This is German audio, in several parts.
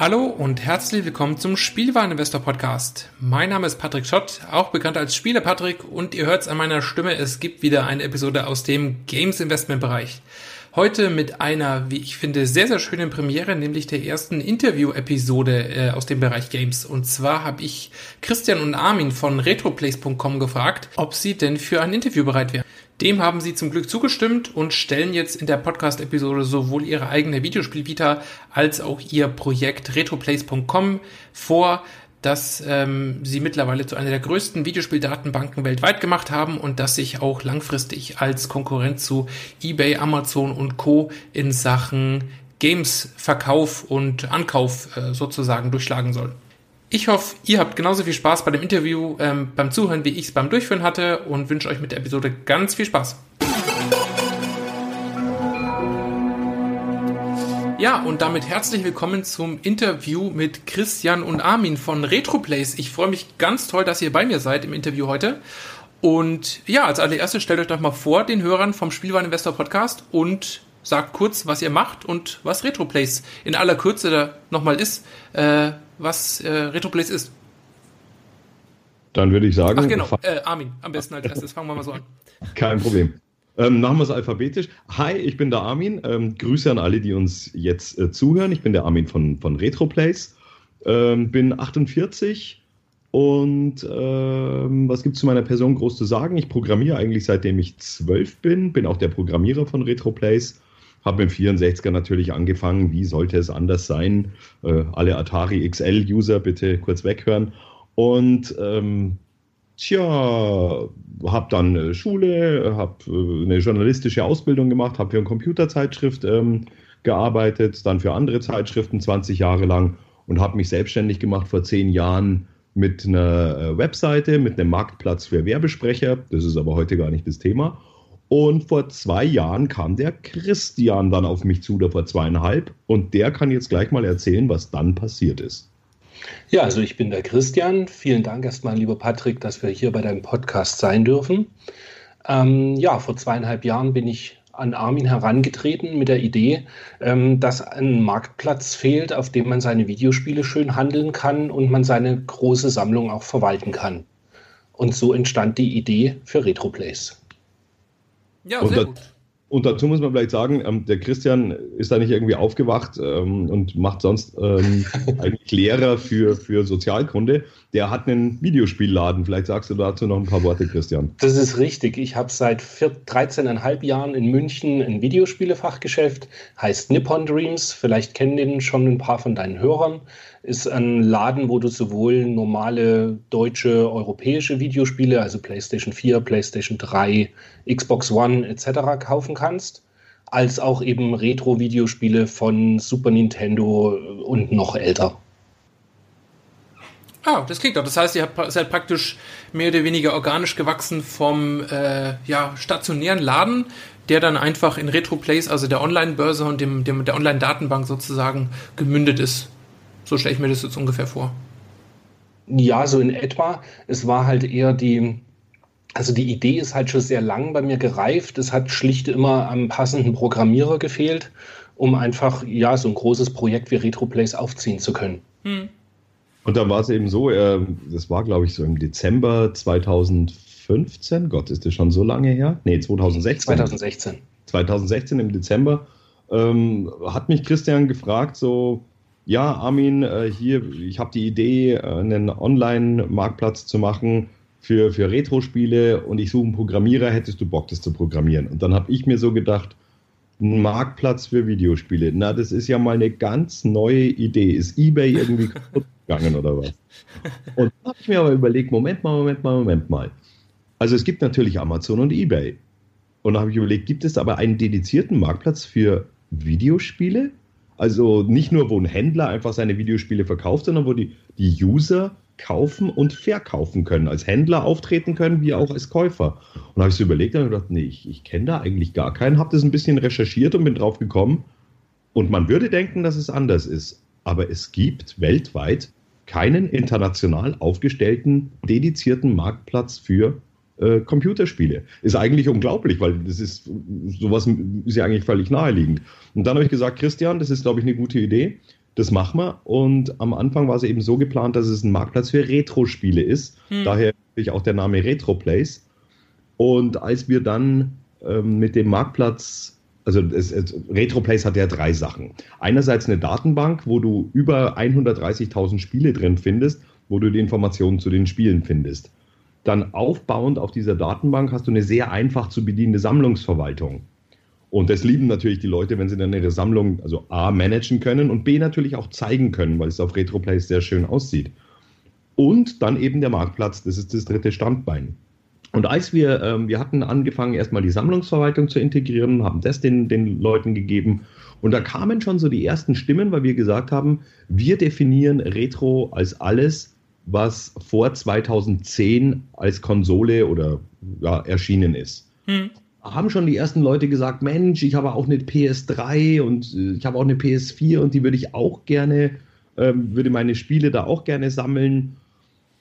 Hallo und herzlich willkommen zum Spielwareninvestor Podcast. Mein Name ist Patrick Schott, auch bekannt als Spieler Patrick und ihr hört es an meiner Stimme, es gibt wieder eine Episode aus dem Games Investment Bereich. Heute mit einer, wie ich finde, sehr, sehr schönen Premiere, nämlich der ersten Interview-Episode äh, aus dem Bereich Games. Und zwar habe ich Christian und Armin von retroplace.com gefragt, ob sie denn für ein Interview bereit wären. Dem haben sie zum Glück zugestimmt und stellen jetzt in der Podcast-Episode sowohl ihre eigene Videospielvita als auch ihr Projekt retroplace.com vor, das ähm, sie mittlerweile zu einer der größten Videospieldatenbanken weltweit gemacht haben und das sich auch langfristig als Konkurrent zu eBay, Amazon und Co. in Sachen Games-Verkauf und Ankauf äh, sozusagen durchschlagen soll. Ich hoffe, ihr habt genauso viel Spaß bei dem Interview ähm, beim Zuhören, wie ich es beim Durchführen hatte und wünsche euch mit der Episode ganz viel Spaß. Ja, und damit herzlich willkommen zum Interview mit Christian und Armin von Retroplace. Ich freue mich ganz toll, dass ihr bei mir seid im Interview heute. Und ja, als allererstes stellt euch doch mal vor den Hörern vom Spielwareninvestor Podcast und sagt kurz, was ihr macht und was Retroplace in aller Kürze da nochmal ist. Äh, was äh, Retroplace ist. Dann würde ich sagen. Ach genau, äh, Armin, am besten als erstes. Fangen wir mal so an. Kein Problem. Ähm, machen wir es alphabetisch. Hi, ich bin der Armin. Ähm, Grüße an alle, die uns jetzt äh, zuhören. Ich bin der Armin von, von Retroplace. Ähm, bin 48, Und ähm, was gibt es zu meiner Person groß zu sagen? Ich programmiere eigentlich seitdem ich zwölf bin, bin auch der Programmierer von RetroPlays. Habe dem 64er natürlich angefangen. Wie sollte es anders sein? Äh, alle Atari XL-User bitte kurz weghören. Und ähm, tja, habe dann äh, Schule, habe äh, eine journalistische Ausbildung gemacht, habe für eine Computerzeitschrift ähm, gearbeitet, dann für andere Zeitschriften 20 Jahre lang und habe mich selbstständig gemacht vor zehn Jahren mit einer äh, Webseite, mit einem Marktplatz für Werbesprecher. Das ist aber heute gar nicht das Thema. Und vor zwei Jahren kam der Christian dann auf mich zu, oder vor zweieinhalb. Und der kann jetzt gleich mal erzählen, was dann passiert ist. Ja, also ich bin der Christian. Vielen Dank erstmal, lieber Patrick, dass wir hier bei deinem Podcast sein dürfen. Ähm, ja, vor zweieinhalb Jahren bin ich an Armin herangetreten mit der Idee, ähm, dass ein Marktplatz fehlt, auf dem man seine Videospiele schön handeln kann und man seine große Sammlung auch verwalten kann. Und so entstand die Idee für RetroPlays. Ja, sehr gut. Und dazu muss man vielleicht sagen, ähm, der Christian ist da nicht irgendwie aufgewacht ähm, und macht sonst ähm, eigentlich Lehrer für, für Sozialkunde. Der hat einen Videospielladen. Vielleicht sagst du dazu noch ein paar Worte, Christian. Das ist richtig. Ich habe seit 13,5 Jahren in München ein Videospielefachgeschäft, heißt Nippon Dreams. Vielleicht kennen den schon ein paar von deinen Hörern ist ein Laden, wo du sowohl normale deutsche, europäische Videospiele, also PlayStation 4, PlayStation 3, Xbox One etc. kaufen kannst, als auch eben Retro-Videospiele von Super Nintendo und noch älter. Ah, das klingt doch. Das heißt, ihr seid praktisch mehr oder weniger organisch gewachsen vom äh, ja, stationären Laden, der dann einfach in RetroPlays, also der Online-Börse und dem, dem, der Online-Datenbank sozusagen gemündet ist. So stelle ich mir das jetzt ungefähr vor. Ja, so in etwa. Es war halt eher die, also die Idee ist halt schon sehr lang bei mir gereift. Es hat schlicht immer am passenden Programmierer gefehlt, um einfach ja so ein großes Projekt wie RetroPlays aufziehen zu können. Hm. Und dann war es eben so, äh, das war glaube ich so im Dezember 2015, Gott, ist das schon so lange her? Nee, 2016. 2016. 2016 im Dezember ähm, hat mich Christian gefragt, so, ja, Armin, äh, hier, ich habe die Idee, äh, einen Online-Marktplatz zu machen für, für Retro-Spiele und ich suche einen Programmierer, hättest du Bock, das zu programmieren? Und dann habe ich mir so gedacht, ein Marktplatz für Videospiele. Na, das ist ja mal eine ganz neue Idee. Ist eBay irgendwie kaputt gegangen oder was? Und dann habe ich mir aber überlegt, Moment mal, Moment mal, Moment mal. Also es gibt natürlich Amazon und eBay. Und dann habe ich überlegt, gibt es aber einen dedizierten Marktplatz für Videospiele? Also nicht nur, wo ein Händler einfach seine Videospiele verkauft, sondern wo die, die User kaufen und verkaufen können, als Händler auftreten können, wie auch als Käufer. Und habe ich so überlegt und gedacht, nee, ich, ich kenne da eigentlich gar keinen, habe das ein bisschen recherchiert und bin drauf gekommen. Und man würde denken, dass es anders ist. Aber es gibt weltweit keinen international aufgestellten, dedizierten Marktplatz für äh, Computerspiele. Ist eigentlich unglaublich, weil das ist sowas ist ja eigentlich völlig naheliegend. Und dann habe ich gesagt, Christian, das ist, glaube ich, eine gute Idee. Das machen wir. Und am Anfang war es eben so geplant, dass es ein Marktplatz für Retro-Spiele ist. Hm. Daher auch der Name RetroPlace. Und als wir dann ähm, mit dem Marktplatz, also es, es, RetroPlace hat ja drei Sachen. Einerseits eine Datenbank, wo du über 130.000 Spiele drin findest, wo du die Informationen zu den Spielen findest. Dann aufbauend auf dieser Datenbank hast du eine sehr einfach zu bedienende Sammlungsverwaltung. Und das lieben natürlich die Leute, wenn sie dann ihre Sammlung, also A, managen können und B, natürlich auch zeigen können, weil es auf RetroPlays sehr schön aussieht. Und dann eben der Marktplatz, das ist das dritte Standbein. Und als wir, ähm, wir hatten angefangen, erstmal die Sammlungsverwaltung zu integrieren, haben das den, den Leuten gegeben. Und da kamen schon so die ersten Stimmen, weil wir gesagt haben, wir definieren Retro als alles, was vor 2010 als Konsole oder ja, erschienen ist. Hm. Haben schon die ersten Leute gesagt, Mensch, ich habe auch eine PS3 und äh, ich habe auch eine PS4 und die würde ich auch gerne, ähm, würde meine Spiele da auch gerne sammeln.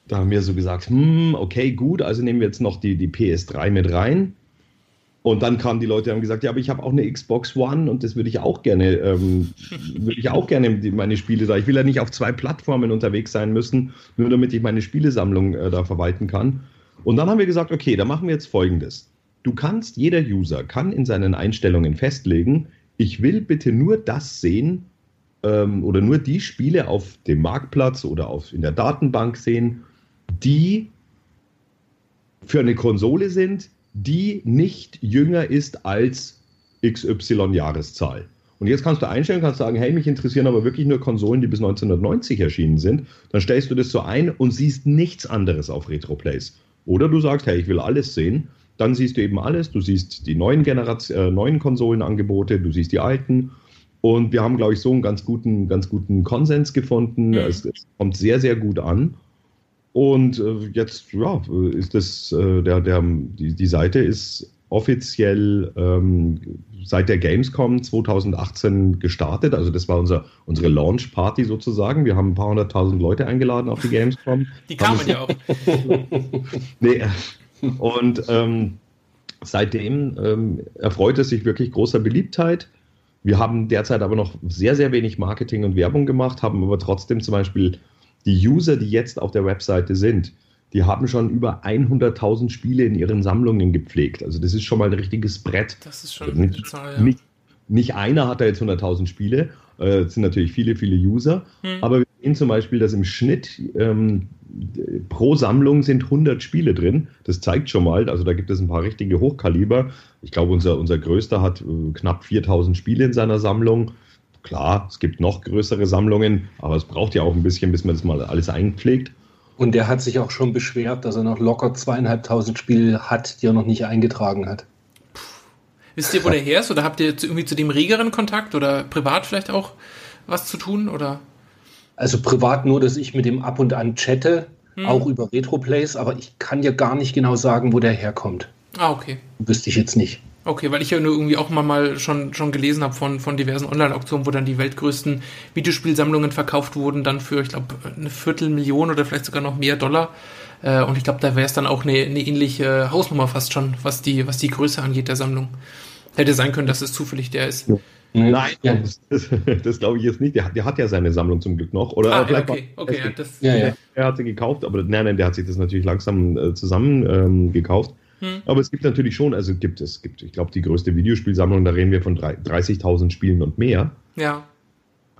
Da haben wir so gesagt, hm, okay, gut, also nehmen wir jetzt noch die, die PS3 mit rein. Und dann kamen die Leute und haben gesagt, ja, aber ich habe auch eine Xbox One und das würde ich auch gerne, ähm, würde ich auch gerne meine Spiele da. Ich will ja nicht auf zwei Plattformen unterwegs sein müssen, nur damit ich meine Spielesammlung äh, da verwalten kann. Und dann haben wir gesagt, okay, da machen wir jetzt folgendes. Du kannst, jeder User kann in seinen Einstellungen festlegen, ich will bitte nur das sehen ähm, oder nur die Spiele auf dem Marktplatz oder auf, in der Datenbank sehen, die für eine Konsole sind, die nicht jünger ist als XY Jahreszahl. Und jetzt kannst du einstellen, kannst sagen, hey, mich interessieren aber wirklich nur Konsolen, die bis 1990 erschienen sind. Dann stellst du das so ein und siehst nichts anderes auf Retroplays. Oder du sagst, hey, ich will alles sehen. Dann siehst du eben alles. Du siehst die neuen, Generation, äh, neuen Konsolenangebote, du siehst die alten. Und wir haben, glaube ich, so einen ganz guten, ganz guten Konsens gefunden. Mhm. Es, es, kommt sehr, sehr gut an. Und äh, jetzt, ja, ist das, äh, der, der, die, die Seite ist offiziell ähm, seit der Gamescom 2018 gestartet. Also das war unser, unsere Launch-Party sozusagen. Wir haben ein paar hunderttausend Leute eingeladen auf die Gamescom. Die kamen ja auch. nee, und ähm, seitdem ähm, erfreut es sich wirklich großer Beliebtheit. Wir haben derzeit aber noch sehr, sehr wenig Marketing und Werbung gemacht, haben aber trotzdem zum Beispiel die User, die jetzt auf der Webseite sind, die haben schon über 100.000 Spiele in ihren Sammlungen gepflegt. Also das ist schon mal ein richtiges Brett. Das ist schon also nicht, Zahl, ja. nicht, nicht, einer hat da jetzt 100.000 Spiele. Äh, es sind natürlich viele, viele User. Hm. Aber wir sehen zum Beispiel, dass im Schnitt ähm, pro Sammlung sind 100 Spiele drin. Das zeigt schon mal, also da gibt es ein paar richtige Hochkaliber. Ich glaube, unser, unser größter hat äh, knapp 4000 Spiele in seiner Sammlung. Klar, es gibt noch größere Sammlungen, aber es braucht ja auch ein bisschen, bis man das mal alles einpflegt. Und der hat sich auch schon beschwert, dass er noch locker zweieinhalbtausend Spiele hat, die er noch nicht eingetragen hat. Wisst ihr, wo der her ist? Oder habt ihr irgendwie zu dem regeren Kontakt oder privat vielleicht auch was zu tun? Oder? Also privat nur, dass ich mit dem ab und an chatte, hm. auch über Retroplays, aber ich kann ja gar nicht genau sagen, wo der herkommt. Ah, okay. Wüsste ich jetzt nicht. Okay, weil ich ja nur irgendwie auch mal, mal schon, schon gelesen habe von, von diversen Online-Auktionen, wo dann die weltgrößten Videospielsammlungen verkauft wurden, dann für, ich glaube, eine Viertelmillion oder vielleicht sogar noch mehr Dollar. Äh, und ich glaube, da wäre es dann auch eine, eine ähnliche Hausnummer fast schon, was die, was die Größe angeht der Sammlung. Hätte sein können, dass es zufällig der ist. Ja. Nein, ja. das, das, das glaube ich jetzt nicht. Der hat, der hat ja seine Sammlung zum Glück noch. Oder ah, vielleicht okay, okay, ja, das, ja, ja. Er hat sie gekauft, aber nein, nein, der hat sich das natürlich langsam äh, zusammen ähm, gekauft. Hm. Aber es gibt natürlich schon, also gibt es, gibt, ich glaube, die größte Videospielsammlung, da reden wir von 30.000 Spielen und mehr. Ja.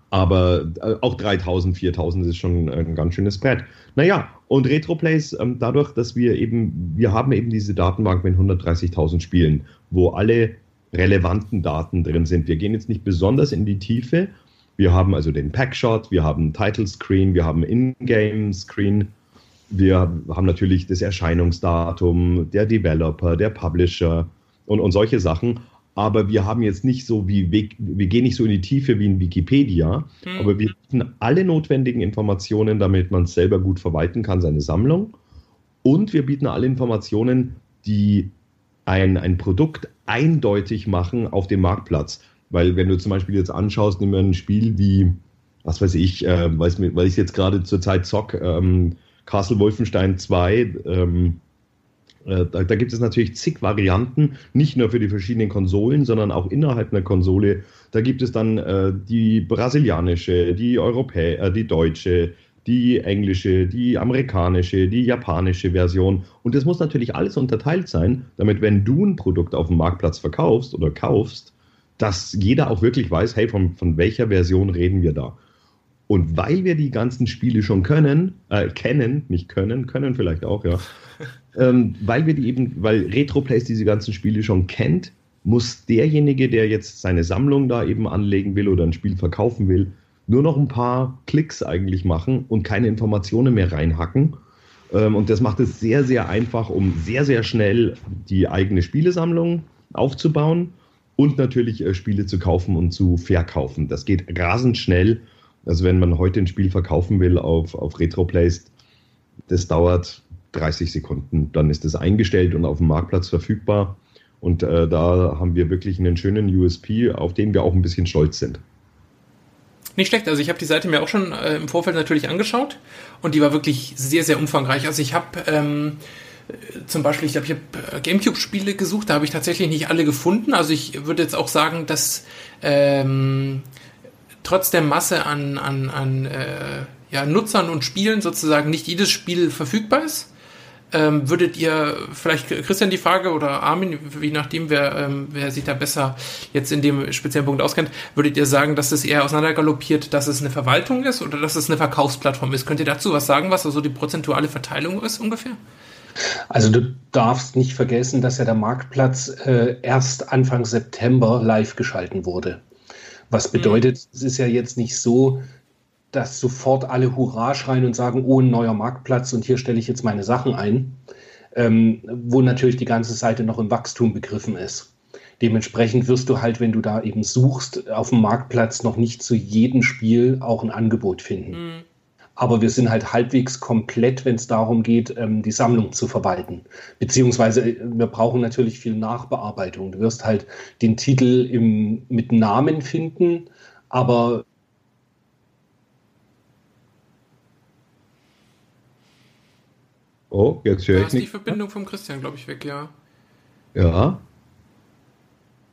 Aber äh, auch 3000, 4000 ist schon ein ganz schönes Brett. Naja, und Retroplays, ähm, dadurch, dass wir eben, wir haben eben diese Datenbank mit 130.000 Spielen, wo alle relevanten Daten drin sind. Wir gehen jetzt nicht besonders in die Tiefe. Wir haben also den Packshot, wir haben Title Screen, wir haben Ingame Screen, wir haben natürlich das Erscheinungsdatum, der Developer, der Publisher und, und solche Sachen. Aber wir haben jetzt nicht so wie, wir gehen nicht so in die Tiefe wie in Wikipedia, mhm. aber wir bieten alle notwendigen Informationen, damit man es selber gut verwalten kann, seine Sammlung. Und wir bieten alle Informationen, die ein, ein Produkt eindeutig machen auf dem Marktplatz. Weil wenn du zum Beispiel jetzt anschaust, nehmen wir ein Spiel wie, was weiß ich, äh, weil ich jetzt gerade zur Zeit zock, ähm, Castle Wolfenstein 2, ähm, äh, da, da, gibt es natürlich zig Varianten, nicht nur für die verschiedenen Konsolen, sondern auch innerhalb einer Konsole. Da gibt es dann äh, die brasilianische, die europäische, äh, die deutsche, die englische, die amerikanische, die japanische Version. Und das muss natürlich alles unterteilt sein, damit, wenn du ein Produkt auf dem Marktplatz verkaufst oder kaufst, dass jeder auch wirklich weiß, hey, von, von welcher Version reden wir da? Und weil wir die ganzen Spiele schon können, äh, kennen, nicht können, können vielleicht auch, ja, ähm, weil wir die eben, weil Retroplays diese ganzen Spiele schon kennt, muss derjenige, der jetzt seine Sammlung da eben anlegen will oder ein Spiel verkaufen will, nur noch ein paar Klicks eigentlich machen und keine Informationen mehr reinhacken. Ähm, und das macht es sehr, sehr einfach, um sehr, sehr schnell die eigene Spielesammlung aufzubauen und natürlich äh, Spiele zu kaufen und zu verkaufen. Das geht rasend schnell also wenn man heute ein Spiel verkaufen will auf, auf Retroplays, das dauert 30 Sekunden. Dann ist es eingestellt und auf dem Marktplatz verfügbar. Und äh, da haben wir wirklich einen schönen USP, auf den wir auch ein bisschen stolz sind. Nicht schlecht. Also ich habe die Seite mir auch schon äh, im Vorfeld natürlich angeschaut und die war wirklich sehr, sehr umfangreich. Also ich habe ähm, zum Beispiel, ich glaube, ich habe äh, GameCube-Spiele gesucht, da habe ich tatsächlich nicht alle gefunden. Also ich würde jetzt auch sagen, dass ähm, trotz der Masse an, an, an äh, ja, Nutzern und Spielen sozusagen nicht jedes Spiel verfügbar ist. Ähm, würdet ihr vielleicht Christian die Frage oder Armin, je nachdem, wer, ähm, wer sich da besser jetzt in dem speziellen Punkt auskennt, würdet ihr sagen, dass es eher auseinandergaloppiert, dass es eine Verwaltung ist oder dass es eine Verkaufsplattform ist? Könnt ihr dazu was sagen, was also die prozentuale Verteilung ist ungefähr? Also du darfst nicht vergessen, dass ja der Marktplatz äh, erst Anfang September live geschalten wurde. Was mhm. bedeutet, mhm. es ist ja jetzt nicht so, dass sofort alle Hurra schreien und sagen, oh, ein neuer Marktplatz und hier stelle ich jetzt meine Sachen ein, ähm, wo natürlich die ganze Seite noch im Wachstum begriffen ist. Dementsprechend wirst du halt, wenn du da eben suchst, auf dem Marktplatz noch nicht zu jedem Spiel auch ein Angebot finden. Mhm. Aber wir sind halt halbwegs komplett, wenn es darum geht, ähm, die Sammlung zu verwalten. Beziehungsweise äh, wir brauchen natürlich viel Nachbearbeitung. Du wirst halt den Titel im, mit Namen finden, aber Oh, jetzt höre ich. Da ist die Verbindung vom Christian, glaube ich, weg, ja. Ja.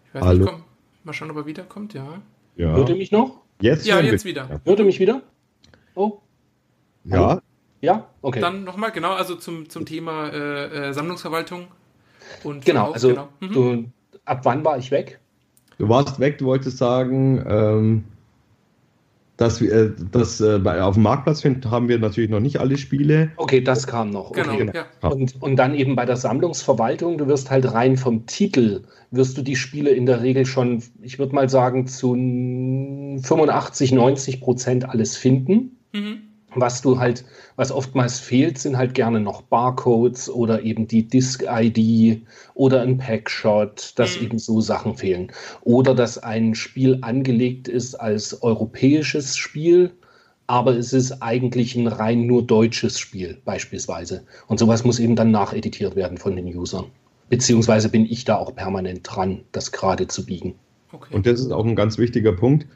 Ich weiß Hallo. nicht, komm, mal schauen, ob er wiederkommt, ja. ja. Hört ihr mich noch? Jetzt? Ja, jetzt wieder. Ja. Hört ihr mich wieder? Oh. Ja. Ja, okay. Dann nochmal, genau, also zum, zum Thema äh, äh, Sammlungsverwaltung und Genau, Verkauf, also genau. Mhm. Du, ab wann war ich weg? Du warst weg, du wolltest sagen, ähm, dass wir äh, das äh, auf dem Marktplatz finden, haben wir natürlich noch nicht alle Spiele. Okay, das kam noch. Genau, okay. Genau, ja. und, und dann eben bei der Sammlungsverwaltung, du wirst halt rein vom Titel, wirst du die Spiele in der Regel schon, ich würde mal sagen, zu 85, 90 Prozent alles finden. Mhm was du halt, was oftmals fehlt, sind halt gerne noch Barcodes oder eben die Disk-ID oder ein Packshot, dass mhm. eben so Sachen fehlen. Oder dass ein Spiel angelegt ist als europäisches Spiel, aber es ist eigentlich ein rein nur deutsches Spiel, beispielsweise. Und sowas muss eben dann nacheditiert werden von den Usern. Beziehungsweise bin ich da auch permanent dran, das gerade zu biegen. Okay. Und das ist auch ein ganz wichtiger Punkt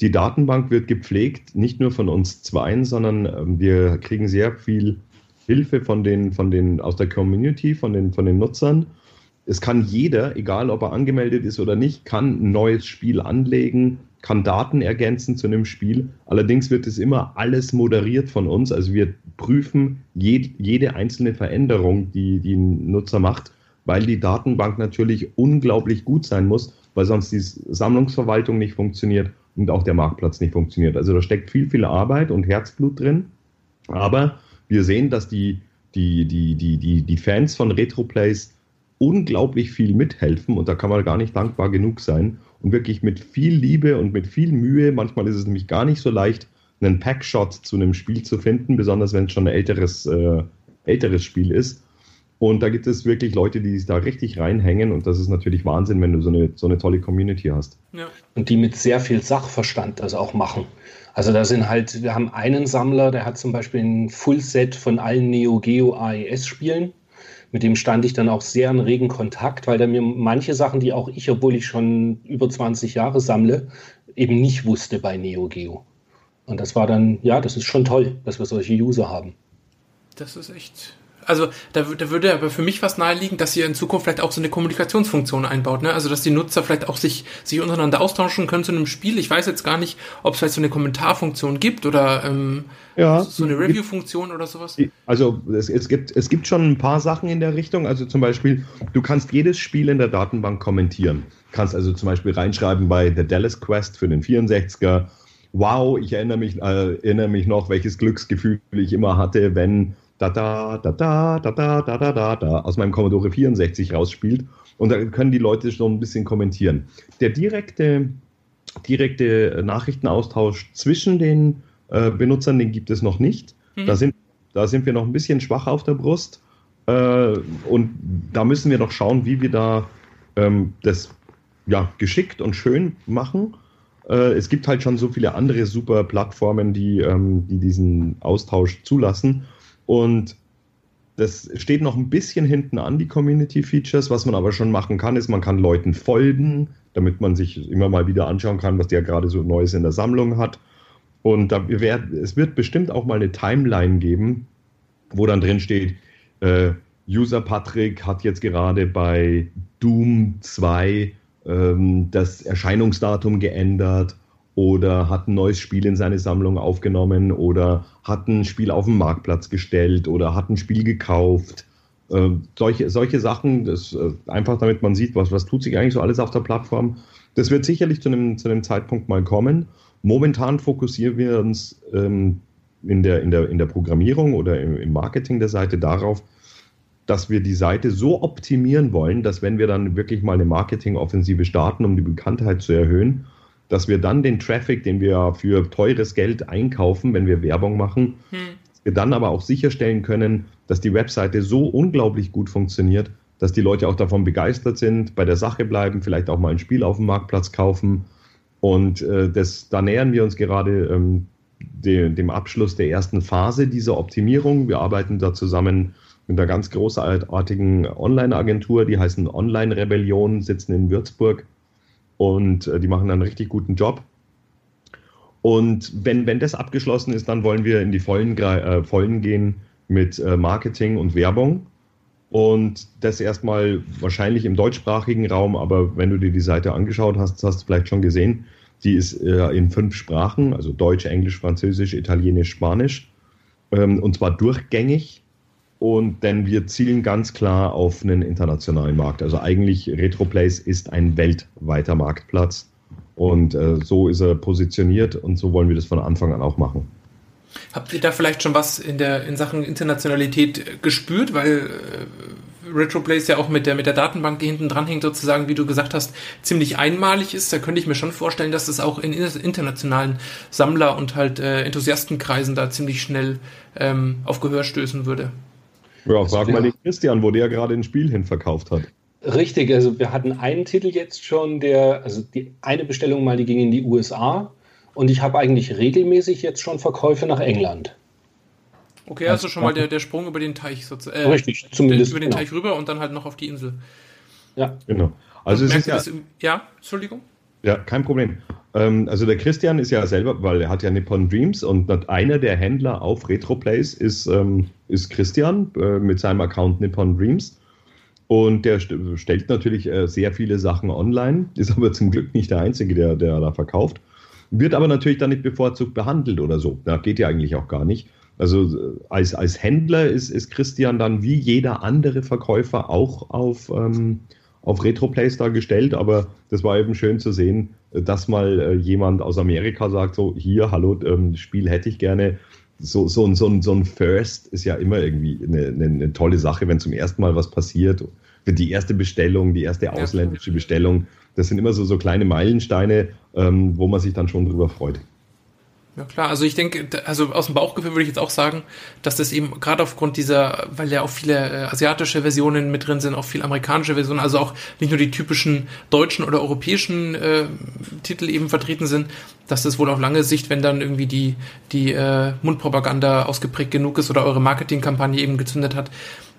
die Datenbank wird gepflegt, nicht nur von uns zweien, sondern ähm, wir kriegen sehr viel Hilfe von den, von den, aus der Community, von den, von den Nutzern. Es kann jeder, egal ob er angemeldet ist oder nicht, kann ein neues Spiel anlegen, kann Daten ergänzen zu einem Spiel. Allerdings wird es immer alles moderiert von uns. Also wir prüfen jed, jede einzelne Veränderung, die, die ein Nutzer macht, weil die Datenbank natürlich unglaublich gut sein muss, weil sonst die Sammlungsverwaltung nicht funktioniert und auch der Marktplatz nicht funktioniert. Also da steckt viel, viel Arbeit und Herzblut drin. Aber wir sehen, dass die, die, die, die, die, die Fans von Retroplays unglaublich viel mithelfen und da kann man gar nicht dankbar genug sein und wirklich mit viel Liebe und mit viel Mühe, manchmal ist es nämlich gar nicht so leicht, einen Packshot zu einem Spiel zu finden, besonders wenn es schon ein älteres, äh, älteres Spiel ist. Und da gibt es wirklich Leute, die sich da richtig reinhängen und das ist natürlich Wahnsinn, wenn du so eine, so eine tolle Community hast. Ja. Und die mit sehr viel Sachverstand das auch machen. Also da sind halt, wir haben einen Sammler, der hat zum Beispiel ein Fullset von allen Neo Geo AES-Spielen. Mit dem stand ich dann auch sehr in regen Kontakt, weil der mir manche Sachen, die auch ich, obwohl ich schon über 20 Jahre sammle, eben nicht wusste bei Neo Geo. Und das war dann, ja, das ist schon toll, dass wir solche User haben. Das ist echt also da, da würde aber für mich was naheliegen, dass ihr in Zukunft vielleicht auch so eine Kommunikationsfunktion einbaut, ne? Also dass die Nutzer vielleicht auch sich, sich untereinander austauschen können zu einem Spiel. Ich weiß jetzt gar nicht, ob es vielleicht so eine Kommentarfunktion gibt oder ähm, ja, so eine Review-Funktion oder sowas. Also es, es, gibt, es gibt schon ein paar Sachen in der Richtung. Also zum Beispiel, du kannst jedes Spiel in der Datenbank kommentieren. Du kannst also zum Beispiel reinschreiben bei The Dallas Quest für den 64er. Wow, ich erinnere mich, äh, erinnere mich noch, welches Glücksgefühl ich immer hatte, wenn da da da da da da da da da da aus meinem Commodore 64 rausspielt. Und da können die Leute schon ein bisschen kommentieren. Der direkte, direkte Nachrichtenaustausch zwischen den äh, Benutzern, den gibt es noch nicht. Mhm. Da, sind, da sind wir noch ein bisschen schwach auf der Brust. Äh, und da müssen wir noch schauen, wie wir da ähm, das ja, geschickt und schön machen. Äh, es gibt halt schon so viele andere super Plattformen, die, ähm, die diesen Austausch zulassen. Und das steht noch ein bisschen hinten an, die Community Features. Was man aber schon machen kann, ist, man kann Leuten folgen, damit man sich immer mal wieder anschauen kann, was der gerade so Neues in der Sammlung hat. Und da wär, es wird bestimmt auch mal eine Timeline geben, wo dann drin steht, äh, User Patrick hat jetzt gerade bei Doom 2 ähm, das Erscheinungsdatum geändert oder hat ein neues Spiel in seine Sammlung aufgenommen oder hat ein Spiel auf den Marktplatz gestellt oder hat ein Spiel gekauft. Äh, solche, solche Sachen, das, äh, einfach damit man sieht, was, was tut sich eigentlich so alles auf der Plattform. Das wird sicherlich zu einem, zu einem Zeitpunkt mal kommen. Momentan fokussieren wir uns ähm, in, der, in, der, in der Programmierung oder im, im Marketing der Seite darauf, dass wir die Seite so optimieren wollen, dass wenn wir dann wirklich mal eine Marketingoffensive starten, um die Bekanntheit zu erhöhen, dass wir dann den Traffic, den wir für teures Geld einkaufen, wenn wir Werbung machen, hm. wir dann aber auch sicherstellen können, dass die Webseite so unglaublich gut funktioniert, dass die Leute auch davon begeistert sind, bei der Sache bleiben, vielleicht auch mal ein Spiel auf dem Marktplatz kaufen. Und äh, das, da nähern wir uns gerade ähm, de, dem Abschluss der ersten Phase dieser Optimierung. Wir arbeiten da zusammen mit einer ganz großartigen Online-Agentur, die heißen Online Rebellion, sitzen in Würzburg und äh, die machen einen richtig guten Job. Und wenn, wenn das abgeschlossen ist, dann wollen wir in die Vollen, äh, Vollen gehen mit äh, Marketing und Werbung. Und das erstmal wahrscheinlich im deutschsprachigen Raum, aber wenn du dir die Seite angeschaut hast, hast du vielleicht schon gesehen, die ist äh, in fünf Sprachen, also Deutsch, Englisch, Französisch, Italienisch, Spanisch. Ähm, und zwar durchgängig. Und denn wir zielen ganz klar auf einen internationalen Markt. Also eigentlich Retroplace ist ein weltweiter Marktplatz. Und äh, so ist er positioniert und so wollen wir das von Anfang an auch machen. Habt ihr da vielleicht schon was in der in Sachen Internationalität gespürt? Weil äh, Retroplace ja auch mit der mit der Datenbank, die hinten dran hängt, sozusagen, wie du gesagt hast, ziemlich einmalig ist. Da könnte ich mir schon vorstellen, dass das auch in internationalen Sammler und halt äh, Enthusiastenkreisen da ziemlich schnell ähm, auf Gehör stößen würde. Ja, frag mal den Christian, wo der gerade ein Spiel hin verkauft hat. Richtig, also wir hatten einen Titel jetzt schon, der, also die eine Bestellung mal, die ging in die USA und ich habe eigentlich regelmäßig jetzt schon Verkäufe nach England. Okay, also schon mal der, der Sprung über den Teich sozusagen. Äh, Richtig, zumindest. Über den genau. Teich rüber und dann halt noch auf die Insel. Ja. Genau. Also es ist ja, das, ja, Entschuldigung. Ja, kein Problem. Ähm, also der Christian ist ja selber, weil er hat ja Nippon Dreams und einer der Händler auf Retroplace ist, ähm, ist Christian äh, mit seinem Account Nippon Dreams. Und der st stellt natürlich äh, sehr viele Sachen online, ist aber zum Glück nicht der Einzige, der, der da verkauft. Wird aber natürlich dann nicht bevorzugt behandelt oder so. Da geht ja eigentlich auch gar nicht. Also äh, als, als Händler ist, ist Christian dann wie jeder andere Verkäufer auch auf, ähm, auf Retroplays dargestellt, aber das war eben schön zu sehen, dass mal äh, jemand aus Amerika sagt, so hier, hallo, ähm, Spiel hätte ich gerne. So, so, so, so ein First ist ja immer irgendwie eine, eine, eine tolle Sache, wenn zum ersten Mal was passiert. Die erste Bestellung, die erste ausländische Bestellung, das sind immer so, so kleine Meilensteine, ähm, wo man sich dann schon drüber freut. Ja klar, also ich denke, also aus dem Bauchgefühl würde ich jetzt auch sagen, dass das eben gerade aufgrund dieser, weil ja auch viele äh, asiatische Versionen mit drin sind, auch viel amerikanische Versionen, also auch nicht nur die typischen deutschen oder europäischen äh, Titel eben vertreten sind, dass das wohl auf lange Sicht, wenn dann irgendwie die, die äh, Mundpropaganda ausgeprägt genug ist oder eure Marketingkampagne eben gezündet hat,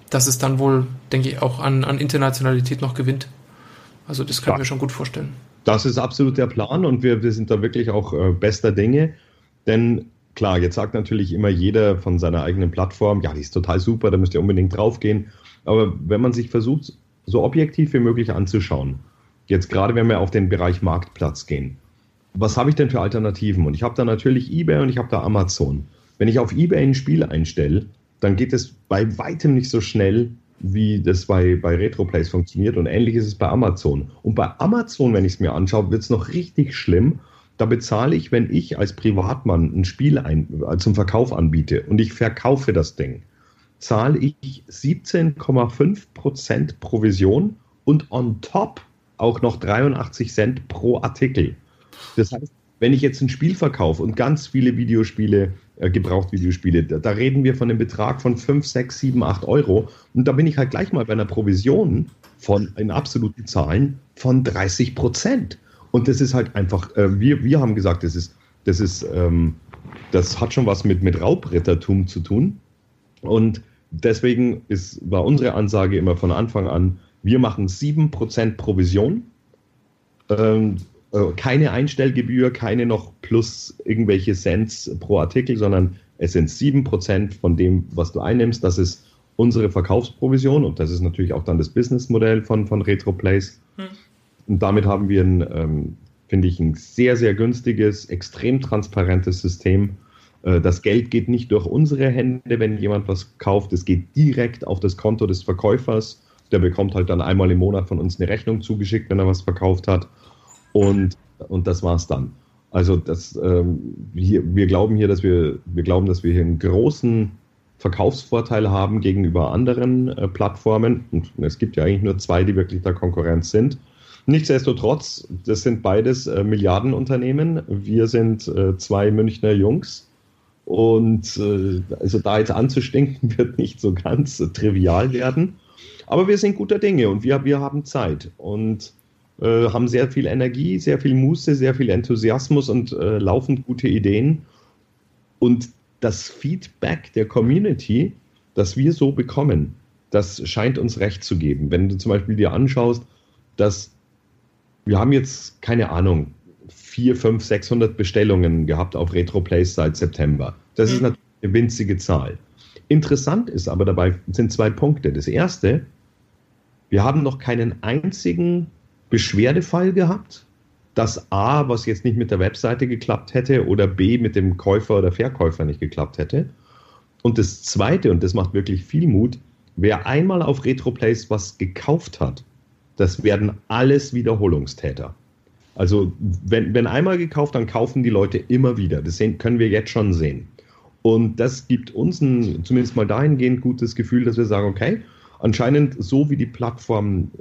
dass es dann wohl, denke ich, auch an, an Internationalität noch gewinnt. Also das kann ich mir schon gut vorstellen. Das ist absolut der Plan und wir, wir sind da wirklich auch äh, bester Dinge. Denn klar, jetzt sagt natürlich immer jeder von seiner eigenen Plattform, ja, die ist total super, da müsst ihr unbedingt draufgehen. Aber wenn man sich versucht, so objektiv wie möglich anzuschauen, jetzt gerade wenn wir auf den Bereich Marktplatz gehen, was habe ich denn für Alternativen? Und ich habe da natürlich eBay und ich habe da Amazon. Wenn ich auf eBay ein Spiel einstelle, dann geht es bei weitem nicht so schnell, wie das bei, bei Retroplays funktioniert. Und ähnlich ist es bei Amazon. Und bei Amazon, wenn ich es mir anschaue, wird es noch richtig schlimm. Da bezahle ich, wenn ich als Privatmann ein Spiel ein, äh, zum Verkauf anbiete und ich verkaufe das Ding, zahle ich 17,5% Provision und on top auch noch 83 Cent pro Artikel. Das heißt, wenn ich jetzt ein Spiel verkaufe und ganz viele Videospiele, äh, Gebraucht-Videospiele, da, da, reden wir von einem Betrag von 5, 6, 7, 8 Euro. Und da bin ich halt gleich mal bei einer Provision von, in absoluten Zahlen, von 30 Prozent. Und das ist halt einfach, äh, wir, wir haben gesagt, das ist, das ist, ähm, das hat schon was mit, mit Raubrittertum zu tun. Und deswegen ist, war unsere Ansage immer von Anfang an, wir machen 7% Provision, ähm, äh, keine Einstellgebühr, keine noch plus irgendwelche Cents pro Artikel, sondern es sind 7% von dem, was du einnimmst. Das ist unsere Verkaufsprovision und das ist natürlich auch dann das Businessmodell von, von RetroPlace. Hm. Und damit haben wir ein ähm, finde ich ein sehr, sehr günstiges, extrem transparentes System. Äh, das Geld geht nicht durch unsere Hände, wenn jemand was kauft. Es geht direkt auf das Konto des Verkäufers. Der bekommt halt dann einmal im Monat von uns eine Rechnung zugeschickt, wenn er was verkauft hat. Und, und das war's dann. Also das, ähm, hier, wir glauben hier, dass wir, wir glauben, dass wir hier einen großen Verkaufsvorteil haben gegenüber anderen äh, Plattformen. Und es gibt ja eigentlich nur zwei, die wirklich da Konkurrenz sind. Nichtsdestotrotz, das sind beides äh, Milliardenunternehmen. Wir sind äh, zwei Münchner Jungs. Und äh, also da jetzt anzustinken, wird nicht so ganz trivial werden. Aber wir sind guter Dinge und wir, wir haben Zeit und äh, haben sehr viel Energie, sehr viel Muße, sehr viel Enthusiasmus und äh, laufend gute Ideen. Und das Feedback der Community, das wir so bekommen, das scheint uns recht zu geben. Wenn du zum Beispiel dir anschaust, dass wir haben jetzt, keine Ahnung, 4, 5, 600 Bestellungen gehabt auf RetroPlays seit September. Das mhm. ist natürlich eine winzige Zahl. Interessant ist aber dabei, sind zwei Punkte. Das erste, wir haben noch keinen einzigen Beschwerdefall gehabt, dass A, was jetzt nicht mit der Webseite geklappt hätte, oder B, mit dem Käufer oder Verkäufer nicht geklappt hätte. Und das Zweite, und das macht wirklich viel Mut, wer einmal auf RetroPlays was gekauft hat, das werden alles Wiederholungstäter. Also wenn, wenn einmal gekauft, dann kaufen die Leute immer wieder. Das können wir jetzt schon sehen. Und das gibt uns ein, zumindest mal dahingehend gutes Gefühl, dass wir sagen, okay, anscheinend so wie die Plattform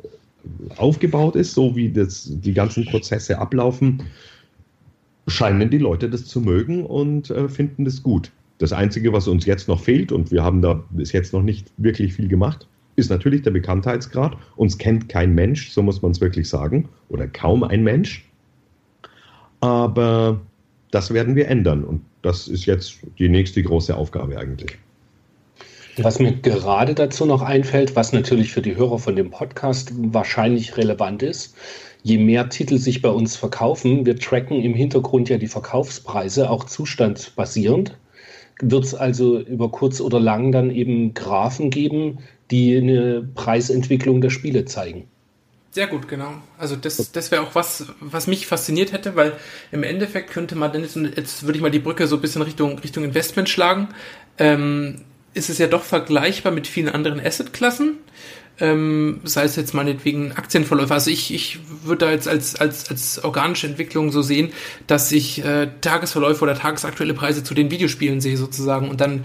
aufgebaut ist, so wie das, die ganzen Prozesse ablaufen, scheinen die Leute das zu mögen und äh, finden das gut. Das Einzige, was uns jetzt noch fehlt, und wir haben da bis jetzt noch nicht wirklich viel gemacht, ist natürlich der Bekanntheitsgrad. Uns kennt kein Mensch, so muss man es wirklich sagen, oder kaum ein Mensch. Aber das werden wir ändern und das ist jetzt die nächste große Aufgabe eigentlich. Was mir gerade dazu noch einfällt, was natürlich für die Hörer von dem Podcast wahrscheinlich relevant ist, je mehr Titel sich bei uns verkaufen, wir tracken im Hintergrund ja die Verkaufspreise, auch zustandbasierend. Wird es also über kurz oder lang dann eben Graphen geben, die eine Preisentwicklung der Spiele zeigen? Sehr gut, genau. Also das, das wäre auch was, was mich fasziniert hätte, weil im Endeffekt könnte man dann jetzt, jetzt würde ich mal die Brücke so ein bisschen Richtung, Richtung Investment schlagen. Ähm, ist es ja doch vergleichbar mit vielen anderen Assetklassen. Ähm, sei es jetzt meinetwegen Aktienverläufe. Also ich, ich würde da jetzt als, als, als organische Entwicklung so sehen, dass ich äh, Tagesverläufe oder tagesaktuelle Preise zu den Videospielen sehe sozusagen und dann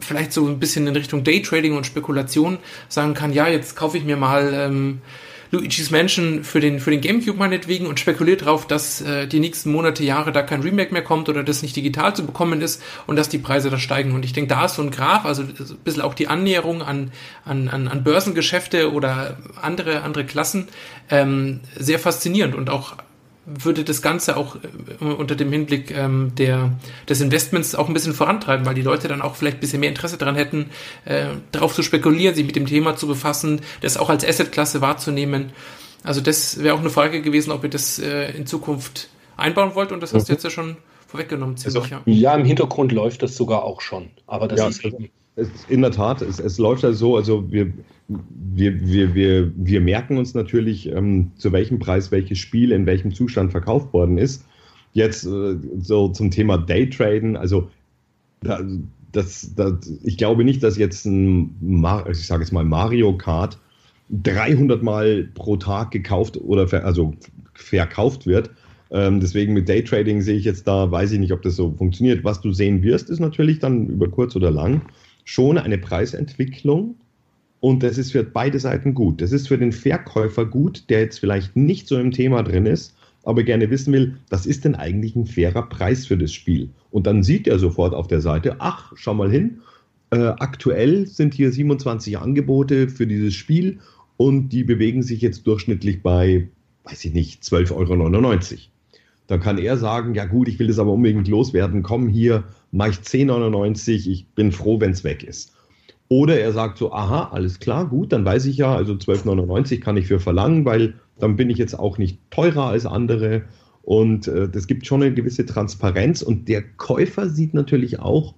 vielleicht so ein bisschen in Richtung Daytrading und Spekulation sagen kann, ja, jetzt kaufe ich mir mal ähm, Luigi's Mansion für den, für den Gamecube meinetwegen und spekuliert darauf, dass äh, die nächsten Monate, Jahre da kein Remake mehr kommt oder das nicht digital zu bekommen ist und dass die Preise da steigen. Und ich denke, da ist so ein Graph, also ein bisschen auch die Annäherung an, an, an, an Börsengeschäfte oder andere, andere Klassen, ähm, sehr faszinierend und auch würde das Ganze auch äh, unter dem Hinblick ähm, der, des Investments auch ein bisschen vorantreiben, weil die Leute dann auch vielleicht ein bisschen mehr Interesse daran hätten, äh, darauf zu spekulieren, sich mit dem Thema zu befassen, das auch als Assetklasse wahrzunehmen. Also das wäre auch eine Frage gewesen, ob ihr das äh, in Zukunft einbauen wollt und das hast du mhm. jetzt ja schon vorweggenommen. Ziemlich, also, ja. ja, im Hintergrund läuft das sogar auch schon, aber das ja, ist eben es, in der Tat, es, es läuft ja so, also wir, wir, wir, wir, wir merken uns natürlich, ähm, zu welchem Preis welches Spiel in welchem Zustand verkauft worden ist. Jetzt äh, so zum Thema Daytraden, also da, das, das, ich glaube nicht, dass jetzt ein, ich sage jetzt mal Mario Kart 300 Mal pro Tag gekauft oder ver, also verkauft wird. Ähm, deswegen mit Daytrading sehe ich jetzt da, weiß ich nicht, ob das so funktioniert. Was du sehen wirst, ist natürlich dann über kurz oder lang schon eine Preisentwicklung und das ist für beide Seiten gut. Das ist für den Verkäufer gut, der jetzt vielleicht nicht so im Thema drin ist, aber gerne wissen will, was ist denn eigentlich ein fairer Preis für das Spiel? Und dann sieht er sofort auf der Seite, ach, schau mal hin, äh, aktuell sind hier 27 Angebote für dieses Spiel und die bewegen sich jetzt durchschnittlich bei, weiß ich nicht, 12,99 Euro. Dann kann er sagen, ja gut, ich will das aber unbedingt loswerden, komm hier, mache ich 10,99, ich bin froh, wenn es weg ist. Oder er sagt so, aha, alles klar, gut, dann weiß ich ja, also 12,99 kann ich für verlangen, weil dann bin ich jetzt auch nicht teurer als andere. Und äh, das gibt schon eine gewisse Transparenz. Und der Käufer sieht natürlich auch,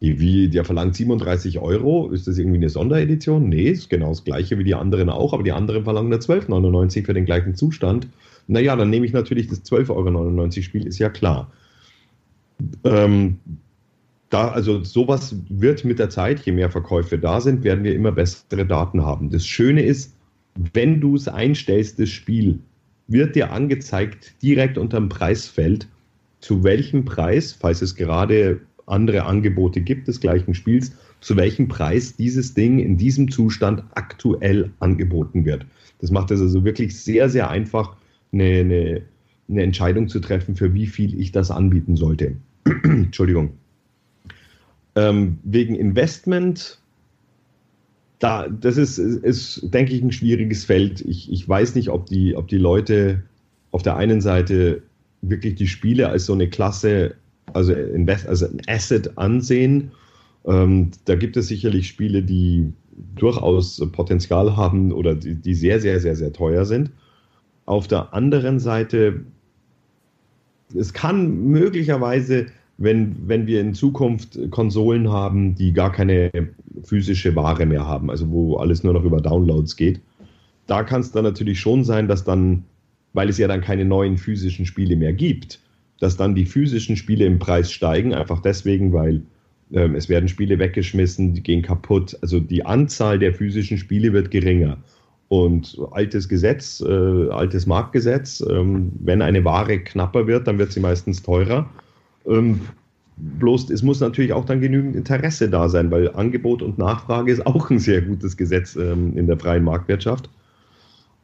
Wie, der verlangt 37 Euro. Ist das irgendwie eine Sonderedition? Nee, ist genau das gleiche wie die anderen auch, aber die anderen verlangen nur 12,99 für den gleichen Zustand. Naja, dann nehme ich natürlich das 12,99 Euro Spiel, ist ja klar. Ähm, da, also sowas wird mit der Zeit, je mehr Verkäufe da sind, werden wir immer bessere Daten haben. Das Schöne ist, wenn du es einstellst, das Spiel, wird dir angezeigt direkt unter dem Preisfeld, zu welchem Preis, falls es gerade andere Angebote gibt des gleichen Spiels, zu welchem Preis dieses Ding in diesem Zustand aktuell angeboten wird. Das macht es also wirklich sehr, sehr einfach, eine, eine, eine Entscheidung zu treffen, für wie viel ich das anbieten sollte. Entschuldigung. Ähm, wegen Investment, da, das ist, ist, denke ich, ein schwieriges Feld. Ich, ich weiß nicht, ob die, ob die Leute auf der einen Seite wirklich die Spiele als so eine Klasse also, Invest, also ein Asset ansehen. Ähm, da gibt es sicherlich Spiele, die durchaus Potenzial haben oder die, die sehr, sehr, sehr, sehr teuer sind. Auf der anderen Seite, es kann möglicherweise, wenn, wenn wir in Zukunft Konsolen haben, die gar keine physische Ware mehr haben, also wo alles nur noch über Downloads geht, da kann es dann natürlich schon sein, dass dann, weil es ja dann keine neuen physischen Spiele mehr gibt, dass dann die physischen Spiele im Preis steigen, einfach deswegen, weil ähm, es werden Spiele weggeschmissen, die gehen kaputt. Also die Anzahl der physischen Spiele wird geringer. Und altes Gesetz, äh, altes Marktgesetz, ähm, wenn eine Ware knapper wird, dann wird sie meistens teurer. Ähm, bloß es muss natürlich auch dann genügend Interesse da sein, weil Angebot und Nachfrage ist auch ein sehr gutes Gesetz ähm, in der freien Marktwirtschaft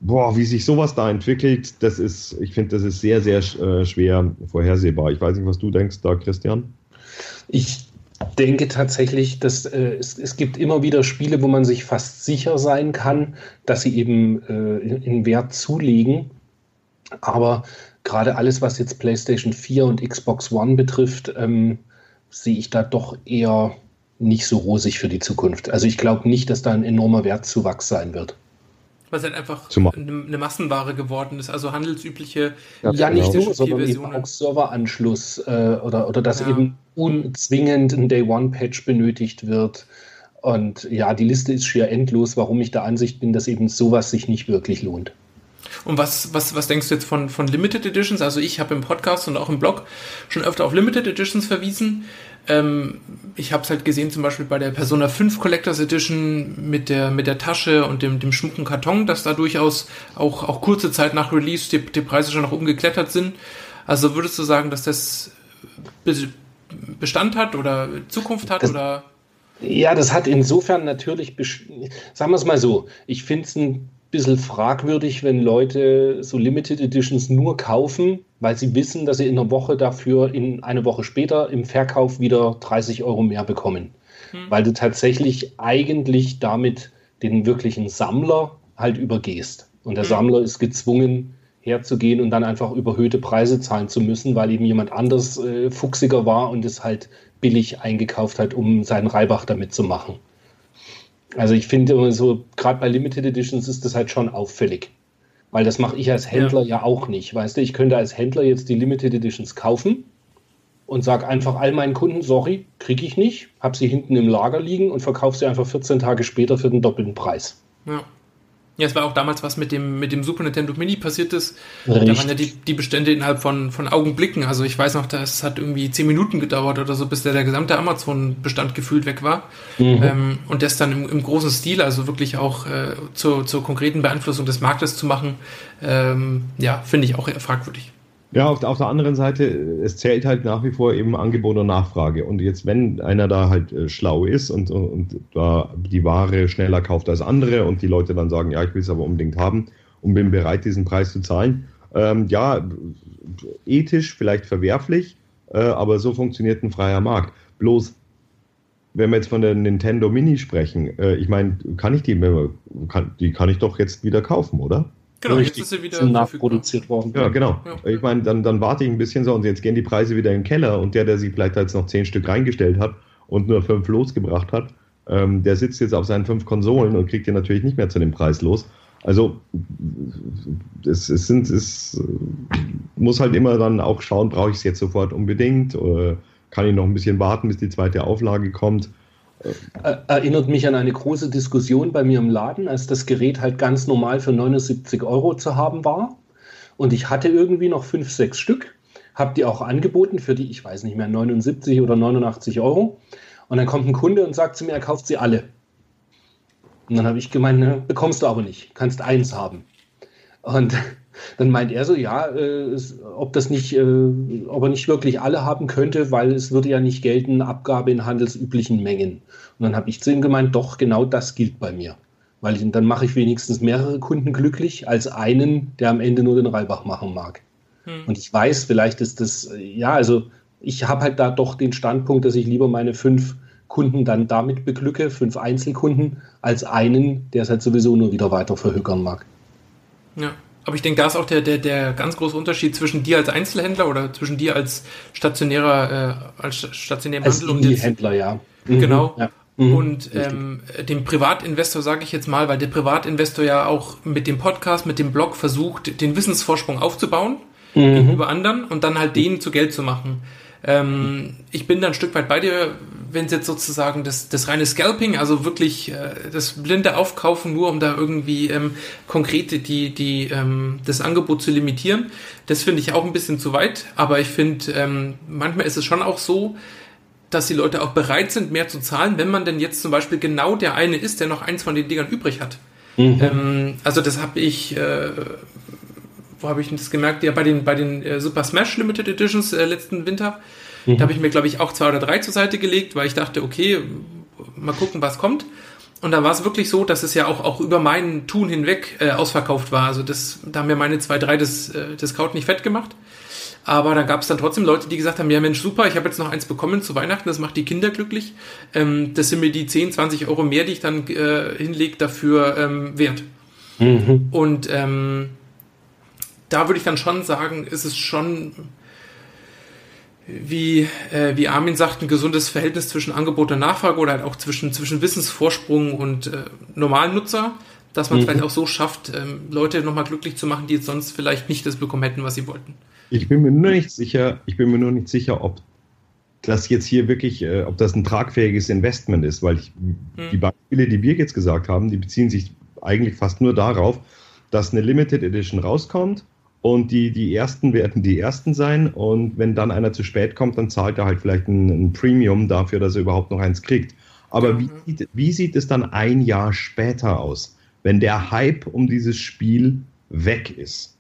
boah, wie sich sowas da entwickelt, das ist, ich finde, das ist sehr, sehr äh, schwer vorhersehbar. Ich weiß nicht, was du denkst da, Christian. Ich denke tatsächlich, dass äh, es, es gibt immer wieder Spiele, wo man sich fast sicher sein kann, dass sie eben äh, in Wert zulegen. Aber gerade alles, was jetzt PlayStation 4 und Xbox One betrifft, ähm, sehe ich da doch eher nicht so rosig für die Zukunft. Also ich glaube nicht, dass da ein enormer Wertzuwachs sein wird. Was halt einfach eine, eine, Massenware geworden ist, also handelsübliche. Ja, ja nicht nur, sondern eben auch Serveranschluss äh, oder, oder dass ja. eben unzwingend ein Day-One-Patch benötigt wird. Und ja, die Liste ist schier endlos, warum ich der Ansicht bin, dass eben sowas sich nicht wirklich lohnt. Und was, was, was denkst du jetzt von, von Limited Editions? Also ich habe im Podcast und auch im Blog schon öfter auf Limited Editions verwiesen. Ähm, ich habe es halt gesehen, zum Beispiel bei der Persona 5 Collectors Edition mit der, mit der Tasche und dem, dem schmucken Karton, dass da durchaus auch, auch kurze Zeit nach Release die, die Preise schon nach oben geklettert sind. Also würdest du sagen, dass das Bestand hat oder Zukunft hat das, oder? Ja, das hat insofern natürlich, sagen wir es mal so, ich finde es ein bisschen fragwürdig, wenn Leute so Limited Editions nur kaufen, weil sie wissen, dass sie in einer Woche dafür in eine Woche später im Verkauf wieder 30 Euro mehr bekommen. Hm. Weil du tatsächlich eigentlich damit den wirklichen Sammler halt übergehst. Und der hm. Sammler ist gezwungen, herzugehen und dann einfach überhöhte Preise zahlen zu müssen, weil eben jemand anders äh, fuchsiger war und es halt billig eingekauft hat, um seinen Reibach damit zu machen. Also ich finde immer so, gerade bei Limited Editions ist das halt schon auffällig. Weil das mache ich als Händler ja. ja. auch nicht. Weißt du, ich könnte als Händler jetzt die Limited Editions kaufen und sage einfach all meinen Kunden, sorry, kriege ich nicht, habe sie hinten im Lager liegen und verkaufe sie einfach 14 Tage später für den doppelten Preis. Ja. Ja, es war auch damals was mit dem, mit dem Super Nintendo Mini passiert ist. Richtig. Da waren ja die, die Bestände innerhalb von, von Augenblicken. Also ich weiß noch, das hat irgendwie zehn Minuten gedauert oder so, bis der, der gesamte Amazon-Bestand gefühlt weg war. Mhm. Ähm, und das dann im, im, großen Stil, also wirklich auch äh, zur, zur konkreten Beeinflussung des Marktes zu machen, ähm, ja, finde ich auch fragwürdig. Ja, auf, auf, der anderen Seite, es zählt halt nach wie vor eben Angebot und Nachfrage. Und jetzt, wenn einer da halt äh, schlau ist und, und da die Ware schneller kauft als andere und die Leute dann sagen, ja, ich will es aber unbedingt haben und bin bereit, diesen Preis zu zahlen, ähm, ja, ethisch vielleicht verwerflich, äh, aber so funktioniert ein freier Markt. Bloß, wenn wir jetzt von der Nintendo Mini sprechen, äh, ich meine, kann ich die, kann, die kann ich doch jetzt wieder kaufen, oder? Genau, Richtig. jetzt ist sie wieder nachproduziert worden. Ja, genau. Ja. Ich meine, dann, dann warte ich ein bisschen so und jetzt gehen die Preise wieder in den Keller und der, der sie vielleicht jetzt noch zehn Stück reingestellt hat und nur fünf losgebracht hat, ähm, der sitzt jetzt auf seinen fünf Konsolen und kriegt die natürlich nicht mehr zu dem Preis los. Also es, es, sind, es muss halt immer dann auch schauen, brauche ich es jetzt sofort unbedingt oder kann ich noch ein bisschen warten, bis die zweite Auflage kommt. Erinnert mich an eine große Diskussion bei mir im Laden, als das Gerät halt ganz normal für 79 Euro zu haben war. Und ich hatte irgendwie noch fünf, sechs Stück, habe die auch angeboten für die, ich weiß nicht mehr, 79 oder 89 Euro. Und dann kommt ein Kunde und sagt zu mir, er kauft sie alle. Und dann habe ich gemeint, ne, bekommst du aber nicht, kannst eins haben. Und dann meint er so, ja, äh, ob das nicht, äh, ob er nicht wirklich alle haben könnte, weil es würde ja nicht gelten, Abgabe in handelsüblichen Mengen. Und dann habe ich zu ihm gemeint, doch, genau das gilt bei mir. Weil ich, dann mache ich wenigstens mehrere Kunden glücklich, als einen, der am Ende nur den Reibach machen mag. Hm. Und ich weiß, vielleicht ist das, ja, also ich habe halt da doch den Standpunkt, dass ich lieber meine fünf Kunden dann damit beglücke, fünf Einzelkunden, als einen, der es halt sowieso nur wieder weiter verhökern mag. Ja. Aber ich denke, da ist auch der, der, der ganz große Unterschied zwischen dir als Einzelhändler oder zwischen dir als stationärer, äh, als stationären als Handel. Als Händler, ja. Mhm. Genau. Ja. Mhm. Und ähm, dem Privatinvestor sage ich jetzt mal, weil der Privatinvestor ja auch mit dem Podcast, mit dem Blog versucht, den Wissensvorsprung aufzubauen mhm. gegenüber anderen und dann halt den zu Geld zu machen. Ähm, ich bin da ein Stück weit bei dir, wenn es jetzt sozusagen das, das reine Scalping, also wirklich äh, das blinde Aufkaufen, nur um da irgendwie ähm, konkrete die, die, ähm, das Angebot zu limitieren, das finde ich auch ein bisschen zu weit. Aber ich finde, ähm, manchmal ist es schon auch so, dass die Leute auch bereit sind, mehr zu zahlen, wenn man denn jetzt zum Beispiel genau der eine ist, der noch eins von den Dingern übrig hat. Mhm. Ähm, also das habe ich, äh, wo habe ich das gemerkt? Ja, bei den, bei den äh, Super Smash Limited Editions äh, letzten Winter Mhm. Da habe ich mir, glaube ich, auch zwei oder drei zur Seite gelegt, weil ich dachte, okay, mal gucken, was kommt. Und da war es wirklich so, dass es ja auch, auch über meinen Tun hinweg äh, ausverkauft war. Also das, da haben mir meine zwei, drei das, äh, das Kaut nicht fett gemacht. Aber da gab es dann trotzdem Leute, die gesagt haben, ja Mensch, super, ich habe jetzt noch eins bekommen zu Weihnachten, das macht die Kinder glücklich. Ähm, das sind mir die 10, 20 Euro mehr, die ich dann äh, hinlege, dafür ähm, wert. Mhm. Und ähm, da würde ich dann schon sagen, ist es schon wie, äh, wie Armin sagt, ein gesundes Verhältnis zwischen Angebot und Nachfrage oder halt auch zwischen, zwischen Wissensvorsprung und äh, normalen Nutzer, dass man es mhm. vielleicht auch so schafft, ähm, Leute nochmal glücklich zu machen, die jetzt sonst vielleicht nicht das bekommen hätten, was sie wollten. Ich bin mir nur nicht sicher, ich bin mir nur nicht sicher, ob das jetzt hier wirklich, äh, ob das ein tragfähiges Investment ist, weil ich, mhm. die Beispiele, die wir jetzt gesagt haben, die beziehen sich eigentlich fast nur darauf, dass eine Limited Edition rauskommt und die, die ersten werden die ersten sein. Und wenn dann einer zu spät kommt, dann zahlt er halt vielleicht ein, ein Premium dafür, dass er überhaupt noch eins kriegt. Aber mhm. wie, sieht, wie sieht es dann ein Jahr später aus, wenn der Hype um dieses Spiel weg ist?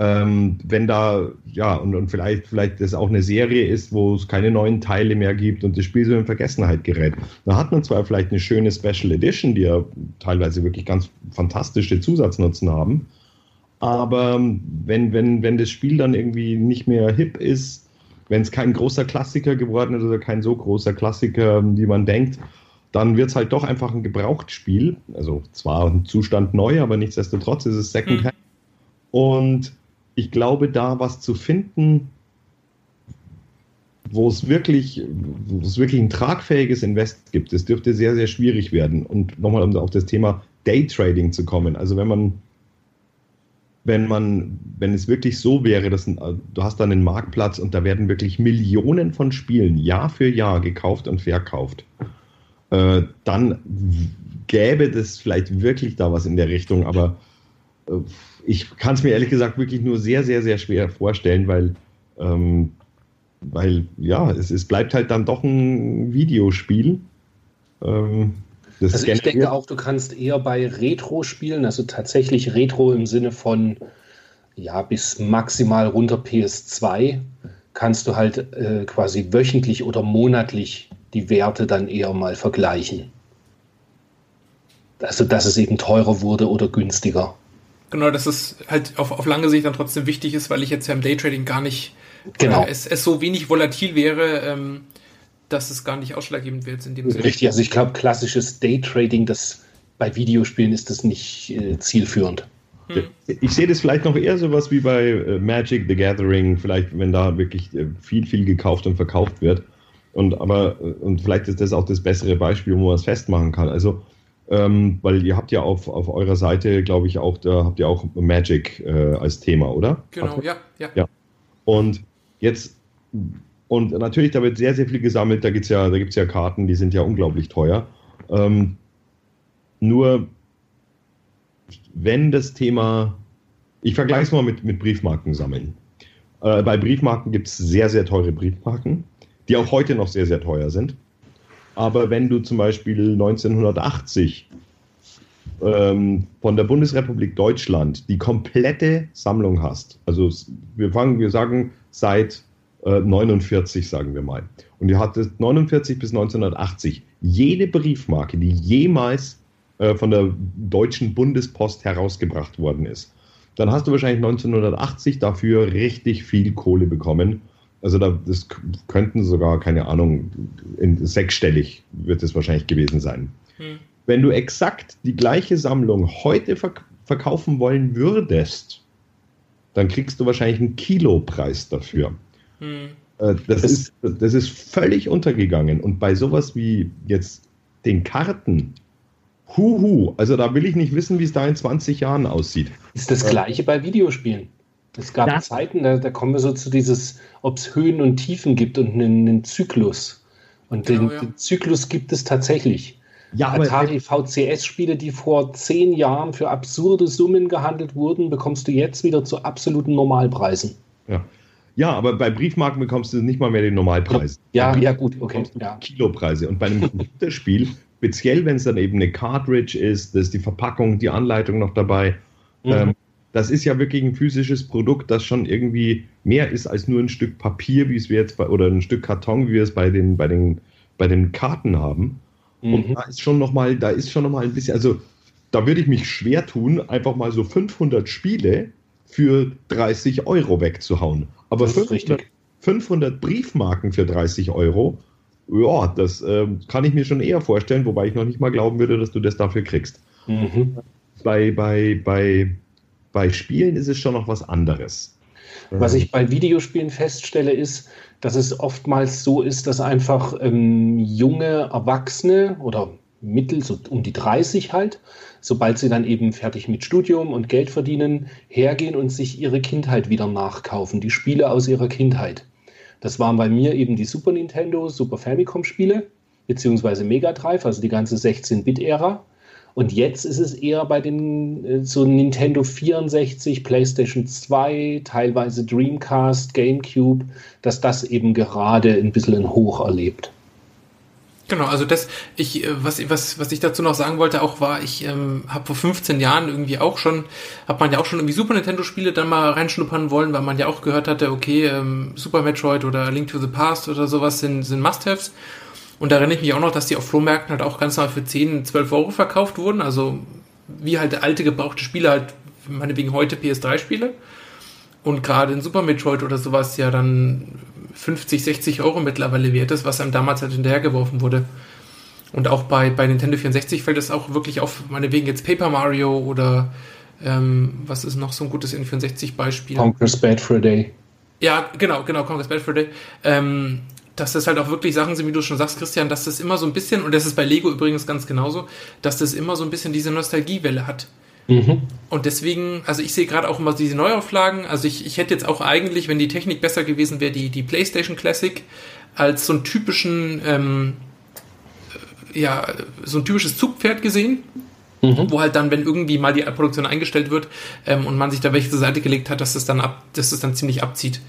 Ähm, wenn da, ja, und, und vielleicht, vielleicht das auch eine Serie ist, wo es keine neuen Teile mehr gibt und das Spiel so in Vergessenheit gerät. Da hat man zwar vielleicht eine schöne Special Edition, die ja teilweise wirklich ganz fantastische Zusatznutzen haben, aber wenn, wenn, wenn das Spiel dann irgendwie nicht mehr hip ist, wenn es kein großer Klassiker geworden ist oder kein so großer Klassiker, wie man denkt, dann wird es halt doch einfach ein Gebrauchtspiel. Also zwar ein Zustand neu, aber nichtsdestotrotz ist es Secondhand. Mhm. Und ich glaube, da was zu finden, wo es wirklich, wo es wirklich ein tragfähiges Invest gibt, das dürfte sehr, sehr schwierig werden. Und nochmal um auf das Thema Daytrading zu kommen. Also wenn man wenn man, wenn es wirklich so wäre, dass ein, du hast dann einen Marktplatz und da werden wirklich Millionen von Spielen Jahr für Jahr gekauft und verkauft, äh, dann gäbe das vielleicht wirklich da was in der Richtung, aber äh, ich kann es mir ehrlich gesagt wirklich nur sehr, sehr, sehr schwer vorstellen, weil, ähm, weil ja, es, es bleibt halt dann doch ein Videospiel. Ähm, das also ich denke auch, du kannst eher bei Retro spielen, also tatsächlich Retro im Sinne von ja bis maximal runter PS2 kannst du halt äh, quasi wöchentlich oder monatlich die Werte dann eher mal vergleichen. Also dass es eben teurer wurde oder günstiger. Genau, dass es halt auf, auf lange Sicht dann trotzdem wichtig ist, weil ich jetzt ja im Daytrading gar nicht, genau. es, es so wenig volatil wäre, ähm, dass es gar nicht ausschlaggebend wird in dem Sinne. Richtig, also ich glaube, klassisches Daytrading, das bei Videospielen ist das nicht äh, zielführend. Hm. Ich sehe das vielleicht noch eher so was wie bei äh, Magic the Gathering, vielleicht wenn da wirklich äh, viel, viel gekauft und verkauft wird. Und aber, äh, und vielleicht ist das auch das bessere Beispiel, wo man es festmachen kann. Also, ähm, weil ihr habt ja auf, auf eurer Seite, glaube ich, auch, da habt ihr auch Magic äh, als Thema, oder? Genau, ja, ja. ja. Und jetzt Und natürlich, da wird sehr, sehr viel gesammelt. Da, ja, gibt es ja Karten, die sind ja unglaublich teuer. Ähm, nur, wenn das Thema, ich vergleiche es mal mit, mit Briefmarken sammeln. Äh, bei Briefmarken gibt es sehr, sehr teure Briefmarken, die auch heute noch sehr, sehr teuer sind. Aber wenn du zum Beispiel 1980 ähm, von der Bundesrepublik Deutschland die komplette Sammlung hast, also wir fangen, wir sagen seit äh, 49, sagen wir mal, und ihr hattet 49 bis 1980 jede Briefmarke, die jemals äh, von der deutschen Bundespost herausgebracht worden ist, dann hast du wahrscheinlich 1980 dafür richtig viel Kohle bekommen. Also da, das könnten sogar, keine Ahnung, in sechsstellig wird es wahrscheinlich gewesen sein. Hm. Wenn du exakt die gleiche Sammlung heute verk verkaufen wollen würdest, dann kriegst du wahrscheinlich einen Kilopreis dafür. Hm. Äh, das, das, ist, das ist völlig untergegangen. Und bei sowas wie jetzt den Karten, huhu, also da will ich nicht wissen, wie es da in 20 Jahren aussieht. Ist das gleiche bei Videospielen. Es gab ja. Zeiten, da, da, kommen wir so zu dieses, ob es Höhen und Tiefen gibt und einen, einen Zyklus. Und genau, den, ja. den, Zyklus gibt es tatsächlich. Ja, Atari VCS-Spiele, die vor zehn Jahren für absurde Summen gehandelt wurden, bekommst du jetzt wieder zu absoluten Normalpreisen. Ja. Ja, aber bei Briefmarken bekommst du nicht mal mehr den Normalpreis. Ja, ja, gut, okay. Ja. Kilopreise. Und bei einem Computerspiel, speziell wenn es dann eben eine Cartridge ist, da ist die Verpackung, die Anleitung noch dabei. Mhm. Ähm, das ist ja wirklich ein physisches Produkt, das schon irgendwie mehr ist als nur ein Stück Papier, wie es wir jetzt bei, oder ein Stück Karton, wie wir es bei den, bei den, bei den Karten haben. Mhm. Und da ist schon nochmal, da ist schon nochmal ein bisschen, also da würde ich mich schwer tun, einfach mal so 500 Spiele für 30 Euro wegzuhauen. Aber 500, 500, Briefmarken für 30 Euro, ja, das äh, kann ich mir schon eher vorstellen, wobei ich noch nicht mal glauben würde, dass du das dafür kriegst. Mhm. Bei, bei, bei, bei Spielen ist es schon noch was anderes. Was ich bei Videospielen feststelle, ist, dass es oftmals so ist, dass einfach ähm, junge Erwachsene oder mittel, so um die 30 halt, sobald sie dann eben fertig mit Studium und Geld verdienen, hergehen und sich ihre Kindheit wieder nachkaufen, die Spiele aus ihrer Kindheit. Das waren bei mir eben die Super Nintendo, Super Famicom Spiele, beziehungsweise Mega Drive, also die ganze 16-Bit-Ära. Und jetzt ist es eher bei den äh, so Nintendo 64, PlayStation 2, teilweise Dreamcast, GameCube, dass das eben gerade ein bisschen Hoch erlebt. Genau, also das, ich, äh, was, was, was ich dazu noch sagen wollte, auch war, ich ähm, habe vor 15 Jahren irgendwie auch schon, hat man ja auch schon irgendwie Super Nintendo-Spiele dann mal reinschnuppern wollen, weil man ja auch gehört hatte, okay, ähm, Super Metroid oder Link to the Past oder sowas sind, sind Must-Haves. Und da erinnere ich mich auch noch, dass die auf Flohmärkten halt auch ganz normal für 10, 12 Euro verkauft wurden. Also wie halt alte gebrauchte Spiele halt, meinetwegen heute PS3-Spiele. Und gerade in Super Metroid oder sowas ja dann 50, 60 Euro mittlerweile wert ist, was einem damals halt hinterhergeworfen wurde. Und auch bei, bei Nintendo 64 fällt es auch wirklich auf, meinetwegen jetzt Paper Mario oder ähm, was ist noch so ein gutes N64-Beispiel? Conquer's Bad for a Day. Ja, genau, genau, Conquer's Bad for a Day. Ähm, dass das halt auch wirklich Sachen sind, wie du schon sagst, Christian, dass das immer so ein bisschen, und das ist bei Lego übrigens ganz genauso, dass das immer so ein bisschen diese Nostalgiewelle hat. Mhm. Und deswegen, also ich sehe gerade auch immer diese Neuauflagen. Also ich, ich hätte jetzt auch eigentlich, wenn die Technik besser gewesen wäre, die, die PlayStation Classic als so einen typischen, ähm, äh, ja, so ein typisches Zugpferd gesehen. Mhm. Wo halt dann, wenn irgendwie mal die Produktion eingestellt wird ähm, und man sich da welche zur Seite gelegt hat, dass es dann ab, dass es dann ziemlich abzieht.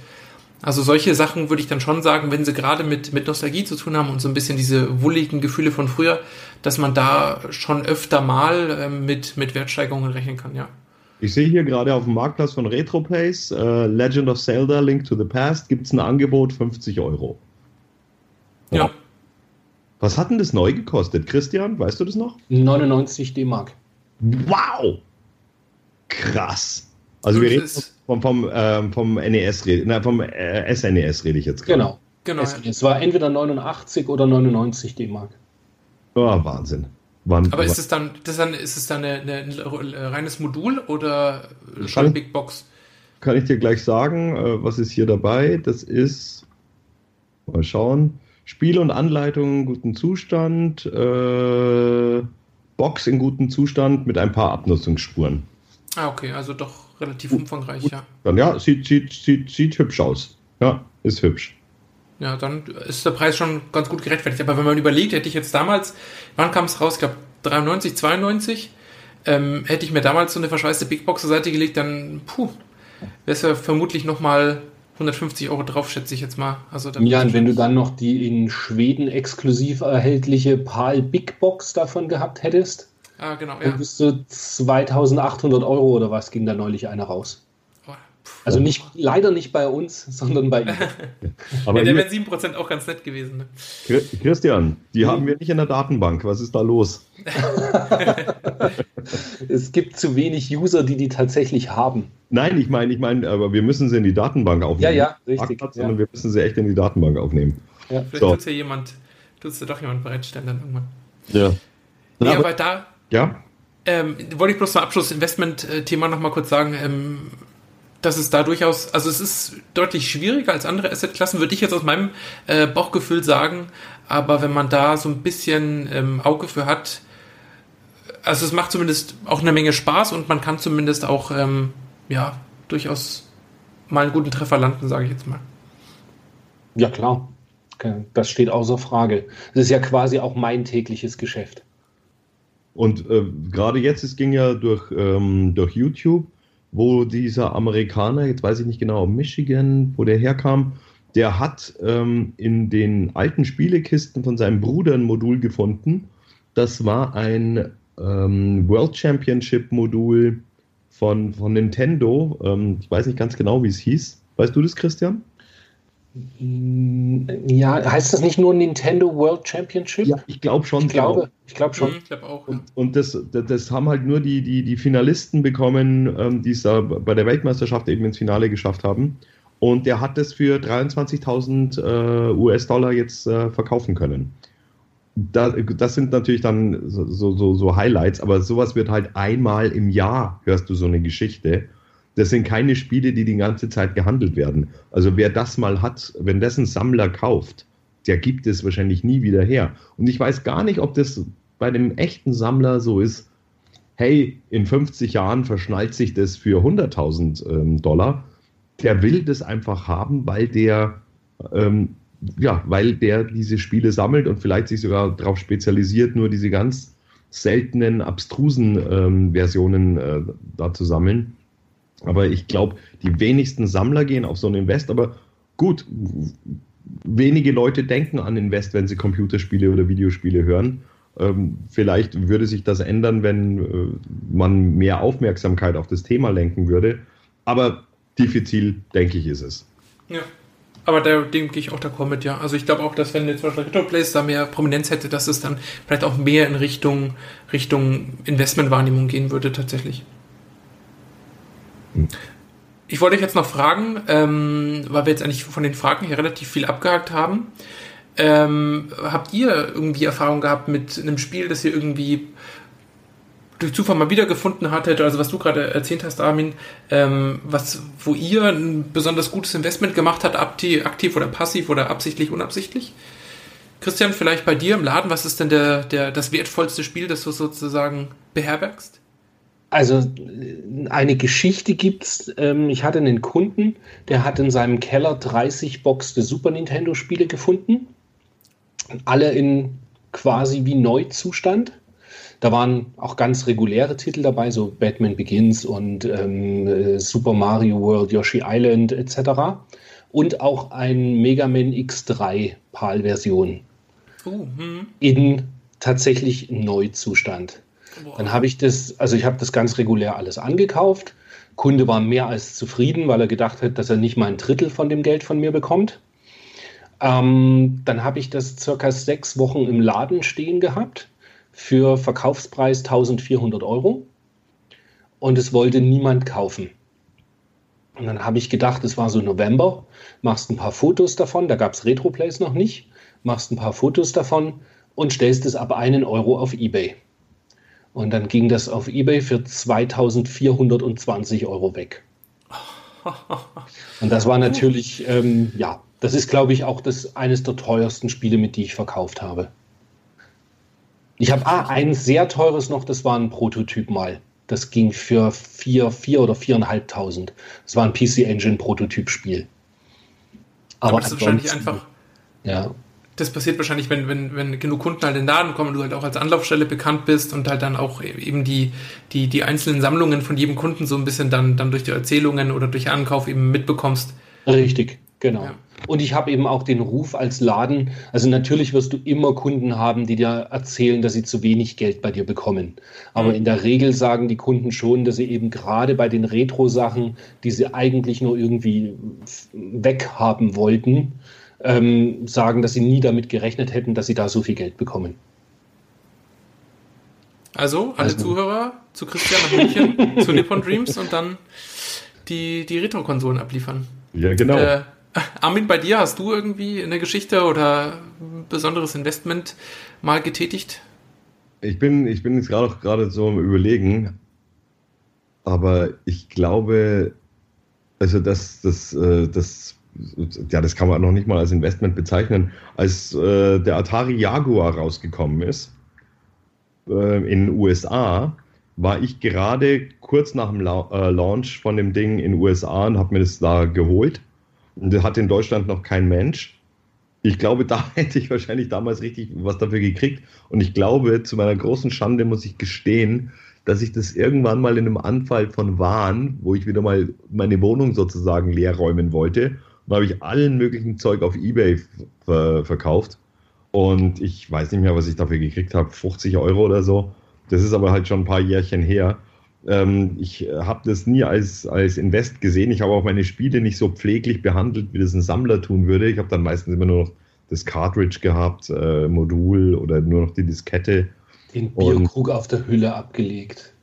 Also solche Sachen würde ich dann schon sagen, wenn sie gerade mit, mit Nostalgie zu tun haben und so ein bisschen diese wohligen Gefühle von früher, dass man da schon öfter mal ähm, mit, mit Wertsteigerungen rechnen kann, ja. Ich sehe hier gerade auf dem Marktplatz von RetroPlace, äh, Legend of Zelda, Link to the Past, gibt es ein Angebot 50 Euro. Ja. ja. Was hat denn das neu gekostet? Christian, weißt du das noch? 99 D-Mark. Wow! Krass. Also wir reden vom, vom, ähm, vom NES, na, vom äh, SNES rede ich jetzt gerade. Genau. genau. Es, es war entweder 89 oder 99 D-Mark. Oh, Wahnsinn. Wann, Aber ist es dann, das dann, ist es dann eine, eine, ein reines Modul oder schon Big Box? Kann ich dir gleich sagen, äh, was ist hier dabei? Das ist, mal schauen, Spiel und Anleitung in gutem Zustand, äh, Box in gutem Zustand mit ein paar Abnutzungsspuren. Ah, okay, also doch relativ umfangreich, ja. Dann ja, sieht, sieht, sieht, sieht hübsch aus. Ja, ist hübsch. Ja, dann ist der Preis schon ganz gut gerechtfertigt. Aber wenn man überlegt, hätte ich jetzt damals, wann kam es raus? Ich glaube 93, 92, ähm, hätte ich mir damals so eine verschweißte Big Box zur Seite gelegt, dann puh, wäre es ja vermutlich nochmal 150 Euro drauf, schätze ich jetzt mal. Also ja, und wenn du dann noch die in Schweden exklusiv erhältliche PAL Big Box davon gehabt hättest, ah, genau, ja. dann bist du 2800 Euro oder was ging da neulich einer raus. Also nicht, leider nicht bei uns, sondern bei ihm. Aber ja, der wäre 7% auch ganz nett gewesen. Ne? Christian, die haben wir nicht in der Datenbank. Was ist da los? es gibt zu wenig User, die die tatsächlich haben. Nein, ich meine, ich meine, aber wir müssen sie in die Datenbank aufnehmen. Ja, ja, richtig. Marktplatz, ja. wir müssen sie echt in die Datenbank aufnehmen. Ja. Vielleicht so. tut ja jemand, tut ja doch jemand bereitstellen dann irgendwann. Ja. Nee, aber, aber da. Ja. Ähm, wollte ich bloß zum Abschluss Investment-Thema nochmal kurz sagen. Ähm, dass es da durchaus, also es ist deutlich schwieriger als andere Assetklassen, würde ich jetzt aus meinem äh, Bauchgefühl sagen. Aber wenn man da so ein bisschen ähm, Auge für hat, also es macht zumindest auch eine Menge Spaß und man kann zumindest auch, ähm, ja, durchaus mal einen guten Treffer landen, sage ich jetzt mal. Ja, klar. Das steht außer Frage. Das ist ja quasi auch mein tägliches Geschäft. Und äh, gerade jetzt, es ging ja durch, ähm, durch YouTube wo dieser Amerikaner, jetzt weiß ich nicht genau, Michigan, wo der herkam, der hat ähm, in den alten Spielekisten von seinem Bruder ein Modul gefunden. Das war ein ähm, World Championship Modul von, von Nintendo. Ähm, ich weiß nicht ganz genau, wie es hieß. Weißt du das, Christian? Ja, heißt das nicht nur Nintendo World Championship? Ja, ich glaube schon. Ich glaube, genau. ich glaube schon. Ich glaube auch. Und, und, das, das haben halt nur die, die, die Finalisten bekommen, ähm, die es da bei der Weltmeisterschaft eben ins Finale geschafft haben. Und der hat das für 23.000 äh, US-Dollar jetzt äh, verkaufen können. Da, das sind natürlich dann so, so, so Highlights, aber sowas wird halt einmal im Jahr, hörst du so eine Geschichte. Das sind keine Spiele, die die ganze Zeit gehandelt werden. Also wer das mal hat, wenn das ein Sammler kauft, der gibt es wahrscheinlich nie wieder her. Und ich weiß gar nicht, ob das bei dem echten Sammler so ist, hey, in 50 Jahren verschnallt sich das für 100.000 ähm, Dollar. Der will das einfach haben, weil der, ähm, ja, weil der diese Spiele sammelt und vielleicht sich sogar darauf spezialisiert, nur diese ganz seltenen, abstrusen ähm, Versionen äh, da zu sammeln. Aber ich glaube, die wenigsten Sammler gehen auf so ein Invest. Aber gut, wenige Leute denken an Invest, wenn sie Computerspiele oder Videospiele hören. Ähm, vielleicht würde sich das ändern, wenn äh, man mehr Aufmerksamkeit auf das Thema lenken würde. Aber diffizil, denke ich, ist es. Ja. Aber da denke ich auch d'accord mit, ja. Also ich glaube auch, dass wenn jetzt zum Beispiel Retroplays da mehr Prominenz hätte, dass es dann vielleicht auch mehr in Richtung, Richtung Investmentwahrnehmung gehen würde tatsächlich. Ich wollte euch jetzt noch fragen, ähm, weil wir jetzt eigentlich von den Fragen hier relativ viel abgehakt haben. Ähm, habt ihr irgendwie Erfahrung gehabt mit einem Spiel, das ihr irgendwie durch Zufall mal wiedergefunden hattet, also was du gerade erzählt hast, Armin, ähm, was, wo ihr ein besonders gutes Investment gemacht habt, aktiv oder passiv oder absichtlich, unabsichtlich? Christian, vielleicht bei dir im Laden, was ist denn der, der, das wertvollste Spiel, das du sozusagen beherbergst? Also eine Geschichte gibt's. Ähm, ich hatte einen Kunden, der hat in seinem Keller 30 boxte Super Nintendo Spiele gefunden. Alle in quasi wie Neuzustand. Da waren auch ganz reguläre Titel dabei, so Batman Begins und ähm, Super Mario World, Yoshi Island etc. Und auch ein Mega Man X3 PAL-Version. Uh, hm. In tatsächlich Neuzustand. Dann habe ich das, also ich habe das ganz regulär alles angekauft. Kunde war mehr als zufrieden, weil er gedacht hat, dass er nicht mal ein Drittel von dem Geld von mir bekommt. Ähm, dann habe ich das circa sechs Wochen im Laden stehen gehabt für Verkaufspreis 1400 Euro und es wollte niemand kaufen. Und dann habe ich gedacht, es war so November, machst ein paar Fotos davon, da gab es Retroplays noch nicht, machst ein paar Fotos davon und stellst es ab einen Euro auf Ebay. Und dann ging das auf eBay für 2420 Euro weg. Und das war natürlich, ähm, ja, das ist, glaube ich, auch das, eines der teuersten Spiele, mit die ich verkauft habe. Ich habe ah, ein sehr teures noch, das war ein Prototyp mal. Das ging für 4, 4 oder 4.500. Das war ein PC Engine Prototypspiel. Aber, Aber das ist wahrscheinlich einfach Ja. Das passiert wahrscheinlich, wenn, wenn, wenn genug Kunden halt in den Laden kommen und du halt auch als Anlaufstelle bekannt bist und halt dann auch eben die, die, die einzelnen Sammlungen von jedem Kunden so ein bisschen dann, dann durch die Erzählungen oder durch Ankauf eben mitbekommst. Richtig, genau. Ja. Und ich habe eben auch den Ruf als Laden, also natürlich wirst du immer Kunden haben, die dir erzählen, dass sie zu wenig Geld bei dir bekommen. Aber Mhm. in der Regel sagen die Kunden schon, dass sie eben gerade bei den Retro-Sachen, die sie eigentlich nur irgendwie weghaben wollten, ähm, sagen, dass sie nie damit gerechnet hätten, dass sie da so viel Geld bekommen. Also, alle Also- Zuhörer zu Christian nach München, zu Nippon Dreams und dann die, die Retro-Konsolen abliefern. Ja, genau. Äh, Armin, bei dir hast du irgendwie eine Geschichte oder ein besonderes Investment mal getätigt? Ich bin, ich bin jetzt gerade auch gerade so am Überlegen, aber ich glaube, also das, das, äh, das, ja, das kann man noch nicht mal als Investment bezeichnen. Als äh, der Atari Jaguar rausgekommen ist äh, in den USA, war ich gerade kurz nach dem La äh, Launch von dem Ding in den USA und habe mir das da geholt. Und das hat in Deutschland noch kein Mensch. Ich glaube, da hätte ich wahrscheinlich damals richtig was dafür gekriegt. Und ich glaube, zu meiner großen Schande muss ich gestehen, dass ich das irgendwann mal in einem Anfall von Wahn, wo ich wieder mal meine Wohnung sozusagen leer räumen wollte, und habe ich allen möglichen Zeug auf Ebay ver verkauft. Und ich weiß nicht mehr, was ich dafür gekriegt habe, 50 Euro oder so. Das ist aber halt schon ein paar Jährchen her. Ähm, ich habe das nie als, als Invest gesehen. Ich habe auch meine Spiele nicht so pfleglich behandelt, wie das ein Sammler tun würde. Ich habe dann meistens immer nur noch das Cartridge gehabt, äh, Modul oder nur noch die Diskette. Den Bierkrug auf der Hülle abgelegt.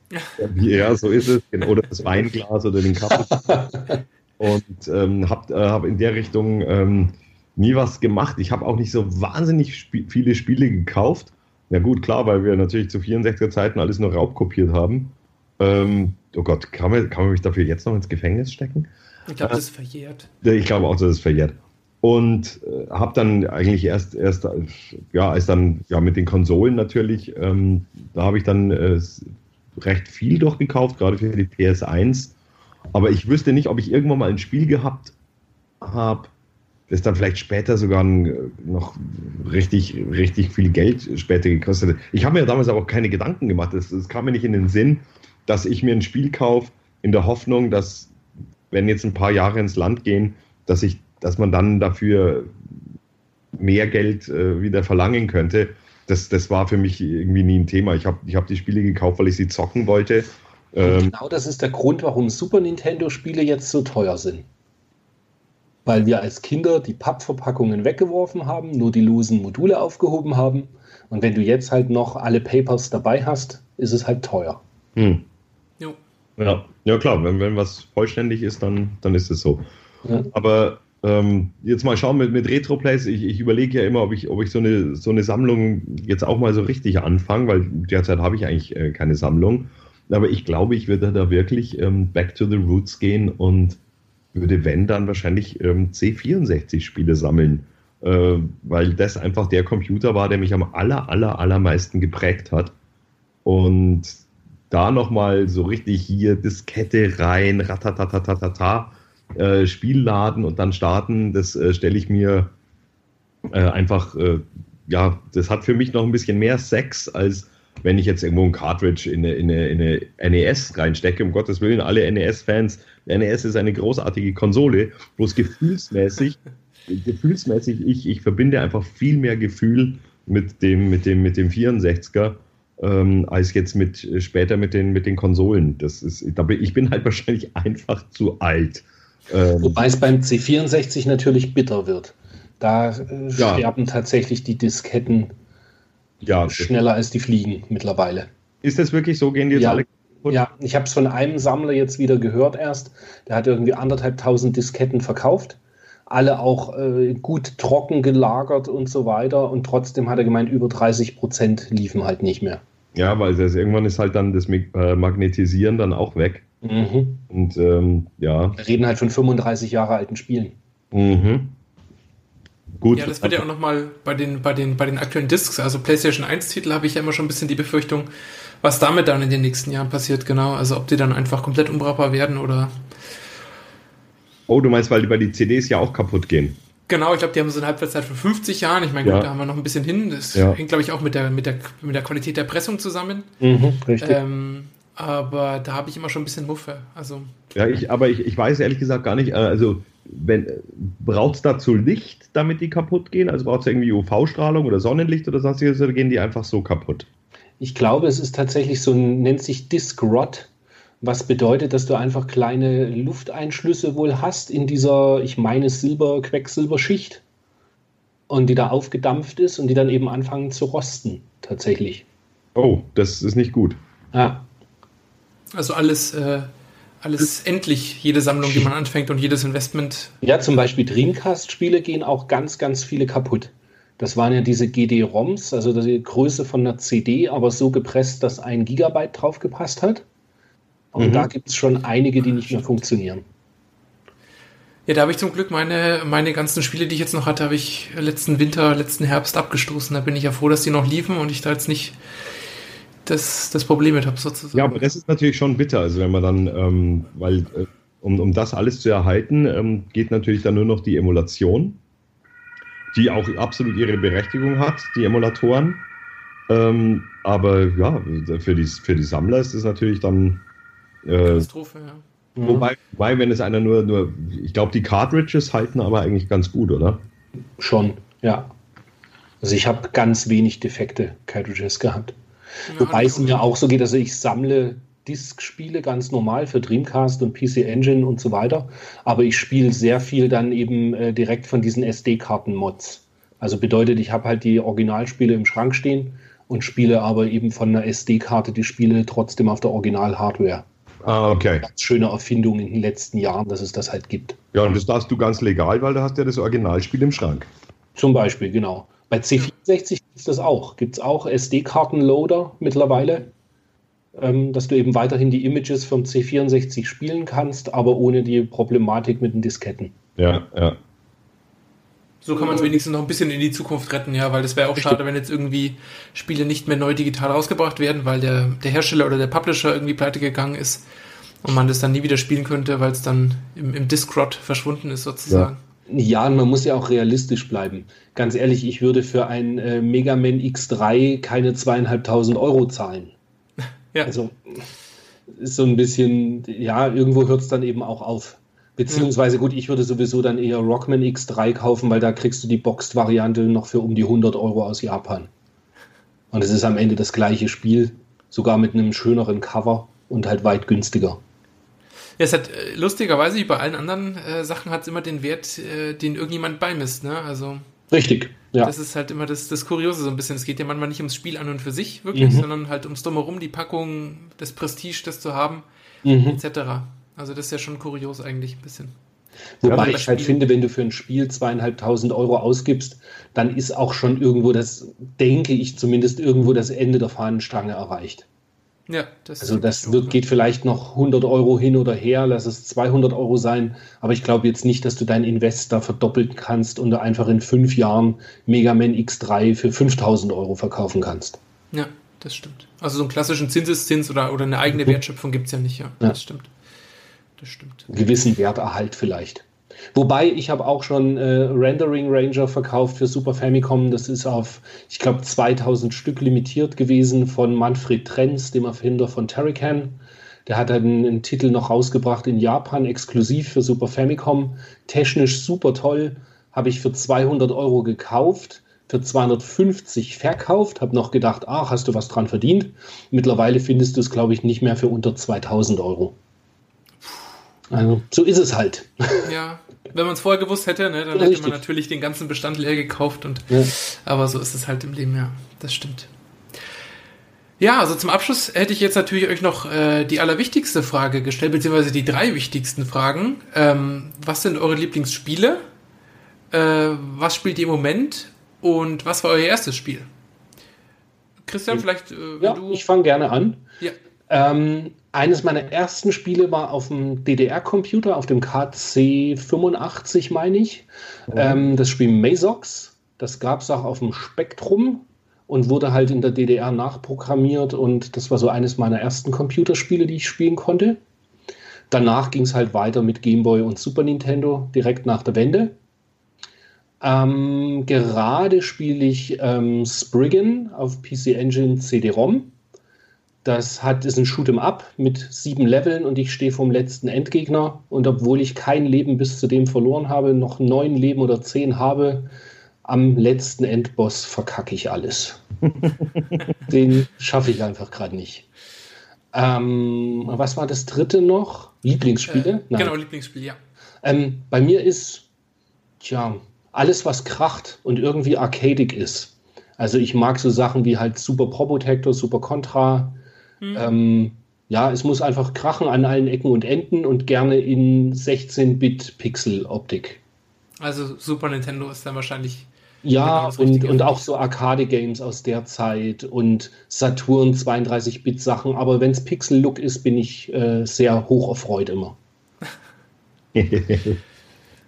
Ja, so ist es. Oder das Weinglas oder den Kaffee. Und ähm, habe äh, hab in der Richtung ähm, nie was gemacht. Ich habe auch nicht so wahnsinnig sp viele Spiele gekauft. Ja gut, klar, weil wir natürlich zu 64er Zeiten alles nur raubkopiert haben. Ähm, oh Gott, kann man, kann man mich dafür jetzt noch ins Gefängnis stecken? Ich glaube, das ist verjährt. Ich glaube auch, dass es verjährt. Und äh, habe dann eigentlich erst, erst äh, ja, als dann ja mit den Konsolen natürlich, ähm, da habe ich dann äh, recht viel doch gekauft, gerade für die PS1. Aber ich wüsste nicht, ob ich irgendwann mal ein Spiel gehabt habe, das dann vielleicht später sogar äh, noch richtig, richtig viel Geld später gekostet hat. Ich habe mir damals aber auch keine Gedanken gemacht. Es, es kam mir nicht in den Sinn, dass ich mir ein Spiel kaufe in der Hoffnung, dass wenn jetzt ein paar Jahre ins Land gehen, dass ich, dass man dann dafür mehr Geld äh, wieder verlangen könnte. Das, das war für mich irgendwie nie ein Thema. Ich habe ich hab die Spiele gekauft, weil ich sie zocken wollte. Ähm, Genau das ist der Grund, warum Super Nintendo-Spiele jetzt so teuer sind. Weil wir als Kinder die Pappverpackungen weggeworfen haben, nur die losen Module aufgehoben haben. Und wenn du jetzt halt noch alle Papers dabei hast, ist es halt teuer. hm. Ja, ja klar, wenn, wenn was vollständig ist, dann, dann ist es so. Ja. Aber ähm, jetzt mal schauen mit, mit Retro-Plays. Ich, ich überlege ja immer, ob ich, ob ich so, eine, so eine Sammlung jetzt auch mal so richtig anfange, weil derzeit habe ich eigentlich äh, keine Sammlung. Aber ich glaube, ich würde da wirklich ähm, back to the roots gehen und würde, wenn, dann wahrscheinlich ähm, C64-Spiele sammeln. Äh, weil das einfach der Computer war, der mich am aller, aller, allermeisten geprägt hat. Und da nochmal so richtig hier Diskette rein, ratatatatata, äh, Spiel laden und dann starten, das äh, stelle ich mir äh, einfach, äh, ja, das hat für mich noch ein bisschen mehr Sex, als wenn ich jetzt irgendwo ein Cartridge in eine, in eine, in eine NES reinstecke. Um Gottes Willen, alle NES-Fans, NES ist eine großartige Konsole, bloß gefühlsmäßig, gefühlsmäßig, ich, ich verbinde einfach viel mehr Gefühl mit dem, mit dem, mit dem 64er ähm, als jetzt mit äh, später mit den, mit den Konsolen. Das ist, ich bin halt wahrscheinlich einfach zu alt. Ähm, Wobei es beim C64 natürlich bitter wird. Da äh, Ja. sterben tatsächlich die Disketten ja, schneller als die fliegen mittlerweile. ist das wirklich so? Gehen die jetzt Ja. alle kaputt? Ja, ich habe es von einem Sammler jetzt wieder gehört erst. Der hat irgendwie anderthalb tausend Disketten verkauft. Alle auch äh, gut trocken gelagert und so weiter. Und trotzdem hat er gemeint, über 30 Prozent liefen halt nicht mehr. Ja, weil das, irgendwann ist halt dann das äh, Magnetisieren dann auch weg. Mhm. Und ähm, ja. Wir reden halt von 35 Jahre alten Spielen. Mhm. Gut. Ja, das wird ja auch nochmal bei den, bei, den, bei den aktuellen Discs, also PlayStation 1-Titel, habe ich ja immer schon ein bisschen die Befürchtung, was damit dann in den nächsten Jahren passiert, genau. Also ob die dann einfach komplett unbrauchbar werden oder. oh, du meinst, weil die bei die CDs ja auch kaputt gehen. Genau, ich glaube, die haben so eine Halbwertszeit von 50 Jahren. Ich meine, Ja. gut, da haben wir noch ein bisschen hin. Das Ja. hängt, glaube ich, auch mit der, mit, der, mit der Qualität der Pressung zusammen. Mhm, richtig. Ähm, aber da habe ich immer schon ein bisschen Muffe. Also, Ja, ich, aber ich, ich weiß ehrlich gesagt gar nicht, äh, also wenn braucht es dazu Licht, damit die kaputt gehen? Also braucht es irgendwie UV-Strahlung oder Sonnenlicht oder sonstiges oder gehen die einfach so kaputt? Ich glaube, es ist tatsächlich so, ein- nennt sich Disk Rot, was bedeutet, dass du einfach kleine Lufteinschlüsse wohl hast in dieser, ich meine, Silber-Quecksilberschicht und die da aufgedampft ist und die dann eben anfangen zu rosten, tatsächlich. Oh, das ist nicht gut. Ja, also alles, äh, alles endlich, jede Sammlung, die man anfängt und jedes Investment. ja zum Beispiel Dreamcast-Spiele gehen auch ganz, ganz viele kaputt. Das waren ja diese GD-ROMs, also die Größe von einer CD, aber so gepresst, dass ein Gigabyte drauf gepasst hat. Und Mhm. da gibt es schon einige, die nicht mehr funktionieren. Ja, da habe ich zum Glück meine, meine ganzen Spiele, die ich jetzt noch hatte, habe ich letzten Winter, letzten Herbst abgestoßen. Da bin ich ja froh, dass die noch liefen und ich da jetzt nicht das, das Problem mit habe, sozusagen. Ja, aber das ist natürlich schon bitter. Also wenn man dann, ähm, weil äh, um, um das alles zu erhalten, ähm, geht natürlich dann nur noch die Emulation, die auch absolut ihre Berechtigung hat, die Emulatoren. Ähm, aber ja, für die, für die Sammler ist es natürlich dann. Äh, Katastrophe, ja. Mhm. wobei, wobei, wenn es einer nur, nur ich glaube, die Cartridges halten aber eigentlich ganz gut, oder? Schon, ja. Also ich habe ganz wenig defekte Cartridges gehabt. Ja, Wobei es ich mir auch so geht, also ich sammle Disk-Spiele ganz normal für Dreamcast und PC Engine und so weiter. Aber ich spiele sehr viel dann eben äh, direkt von diesen SD-Karten-Mods. Also bedeutet, ich habe halt die Originalspiele im Schrank stehen und spiele aber eben von einer SD-Karte die Spiele trotzdem auf der Original-Hardware. Ah, okay. Ganz schöne Erfindung in den letzten Jahren, dass es das halt gibt. Ja, und das darfst du ganz legal, weil du hast ja das Originalspiel im Schrank. Zum Beispiel, genau. Bei C64 gibt es das auch. Gibt es auch SD-Karten-Loader mittlerweile, ähm, dass du eben weiterhin die Images vom C64 spielen kannst, aber ohne die Problematik mit den Disketten. Ja, ja. So kann man es wenigstens noch ein bisschen in die Zukunft retten, ja, weil das wäre auch Richtig. schade, wenn jetzt irgendwie Spiele nicht mehr neu digital rausgebracht werden, weil der, der Hersteller oder der Publisher irgendwie pleite gegangen ist und man das dann nie wieder spielen könnte, weil es dann im, im Discrot verschwunden ist sozusagen. Ja, und man muss ja auch realistisch bleiben. Ganz ehrlich, ich würde für ein äh, Mega Man X3 keine zweieinhalbtausend Euro zahlen. Ja, Also ist so ein bisschen, ja, irgendwo hört es dann eben auch auf. Beziehungsweise, gut, ich würde sowieso dann eher Rockman X3 kaufen, weil da kriegst du die Boxed-Variante noch für um die 100 Euro aus Japan. Und es ist am Ende das gleiche Spiel, sogar mit einem schöneren Cover und halt weit günstiger. Ja, es hat äh, lustigerweise wie bei allen anderen äh, Sachen hat es immer den Wert, äh, den irgendjemand beimisst, ne? Also Richtig, ja. das ist halt immer das, das Kuriose so ein bisschen. Es geht ja manchmal nicht ums Spiel an und für sich wirklich, Mhm. sondern halt ums Drumherum, die Packung, das Prestige, das zu haben, Mhm. etc. Also das ist ja schon kurios eigentlich ein bisschen. Wobei Ja, ich halt Spiel- finde, wenn du für ein Spiel zweieinhalbtausend Euro ausgibst, dann ist auch schon irgendwo das, denke ich zumindest, irgendwo das Ende der Fahnenstange erreicht. Ja, das Also das so, wird, ja. geht vielleicht noch 100 Euro hin oder her, lass es 200 Euro sein, aber ich glaube jetzt nicht, dass du deinen Invest da verdoppeln kannst und einfach in fünf Jahren Mega Man X3 für 5000 Euro verkaufen kannst. Ja, das stimmt. Also so einen klassischen Zinseszins oder, oder eine eigene Wertschöpfung gibt's ja nicht, ja. Ja. Das stimmt. Das stimmt. Einen gewissen Werterhalt vielleicht. Wobei ich habe auch schon äh, Rendering Ranger verkauft für Super Famicom. Das ist auf, ich glaube, 2000 Stück limitiert gewesen von Manfred Trenz, dem Erfinder von Terrican. Der hat einen, einen Titel noch rausgebracht in Japan, exklusiv für Super Famicom. Technisch super toll. Habe ich für 200 Euro gekauft, für 250 verkauft. Habe noch gedacht, ach, hast du was dran verdient. Mittlerweile findest du es, glaube ich, nicht mehr für unter 2000 Euro. Also, so ist es halt. Ja, wenn man es vorher gewusst hätte, ne, dann Ja, hätte man natürlich den ganzen Bestand leer gekauft und Ja. aber so ist es halt im Leben, ja. Das stimmt. Ja, also zum Abschluss hätte ich jetzt natürlich euch noch äh, die allerwichtigste Frage gestellt, beziehungsweise die drei wichtigsten Fragen. Ähm, was sind eure Lieblingsspiele? Äh, was spielt ihr im Moment? Und was war euer erstes Spiel? Christian, vielleicht, äh, wenn Ja, du. ich fange gerne an. ja, Ähm, eines meiner ersten Spiele war auf dem DDR-Computer, auf dem KC85, meine ich. Ähm, das Spiel Mazox. Das gab es auch auf dem Spektrum und wurde halt in der DDR nachprogrammiert. Und das war so eines meiner ersten Computerspiele, die ich spielen konnte. Danach ging es halt weiter mit Game Boy und Super Nintendo direkt nach der Wende. Ähm, gerade spiele ich ähm, Spriggan auf PC Engine CD-ROM. Das hat, ist ein Shoot'em Up mit sieben Leveln und ich stehe vom letzten Endgegner. Und obwohl ich kein Leben bis zu dem verloren habe, noch neun Leben oder zehn habe, am letzten Endboss verkacke ich alles. Den schaffe ich einfach gerade nicht. Ähm, was war das dritte noch? Lieblingsspiele? Äh, genau, Lieblingsspiel, ja. Ähm, bei mir ist, tja, alles, was kracht und irgendwie arcadig ist. Also ich mag so Sachen wie halt Super Probotector, Super Contra, Mhm. Ähm, ja, es muss einfach krachen an allen Ecken und Enden und gerne in 16-Bit-Pixel-Optik. Also Super Nintendo ist dann wahrscheinlich. Ja, genau und, und auch so Arcade-Games aus der Zeit und Saturn 32-Bit-Sachen. Aber wenn es Pixel-Look ist, bin ich äh, sehr hoch erfreut immer.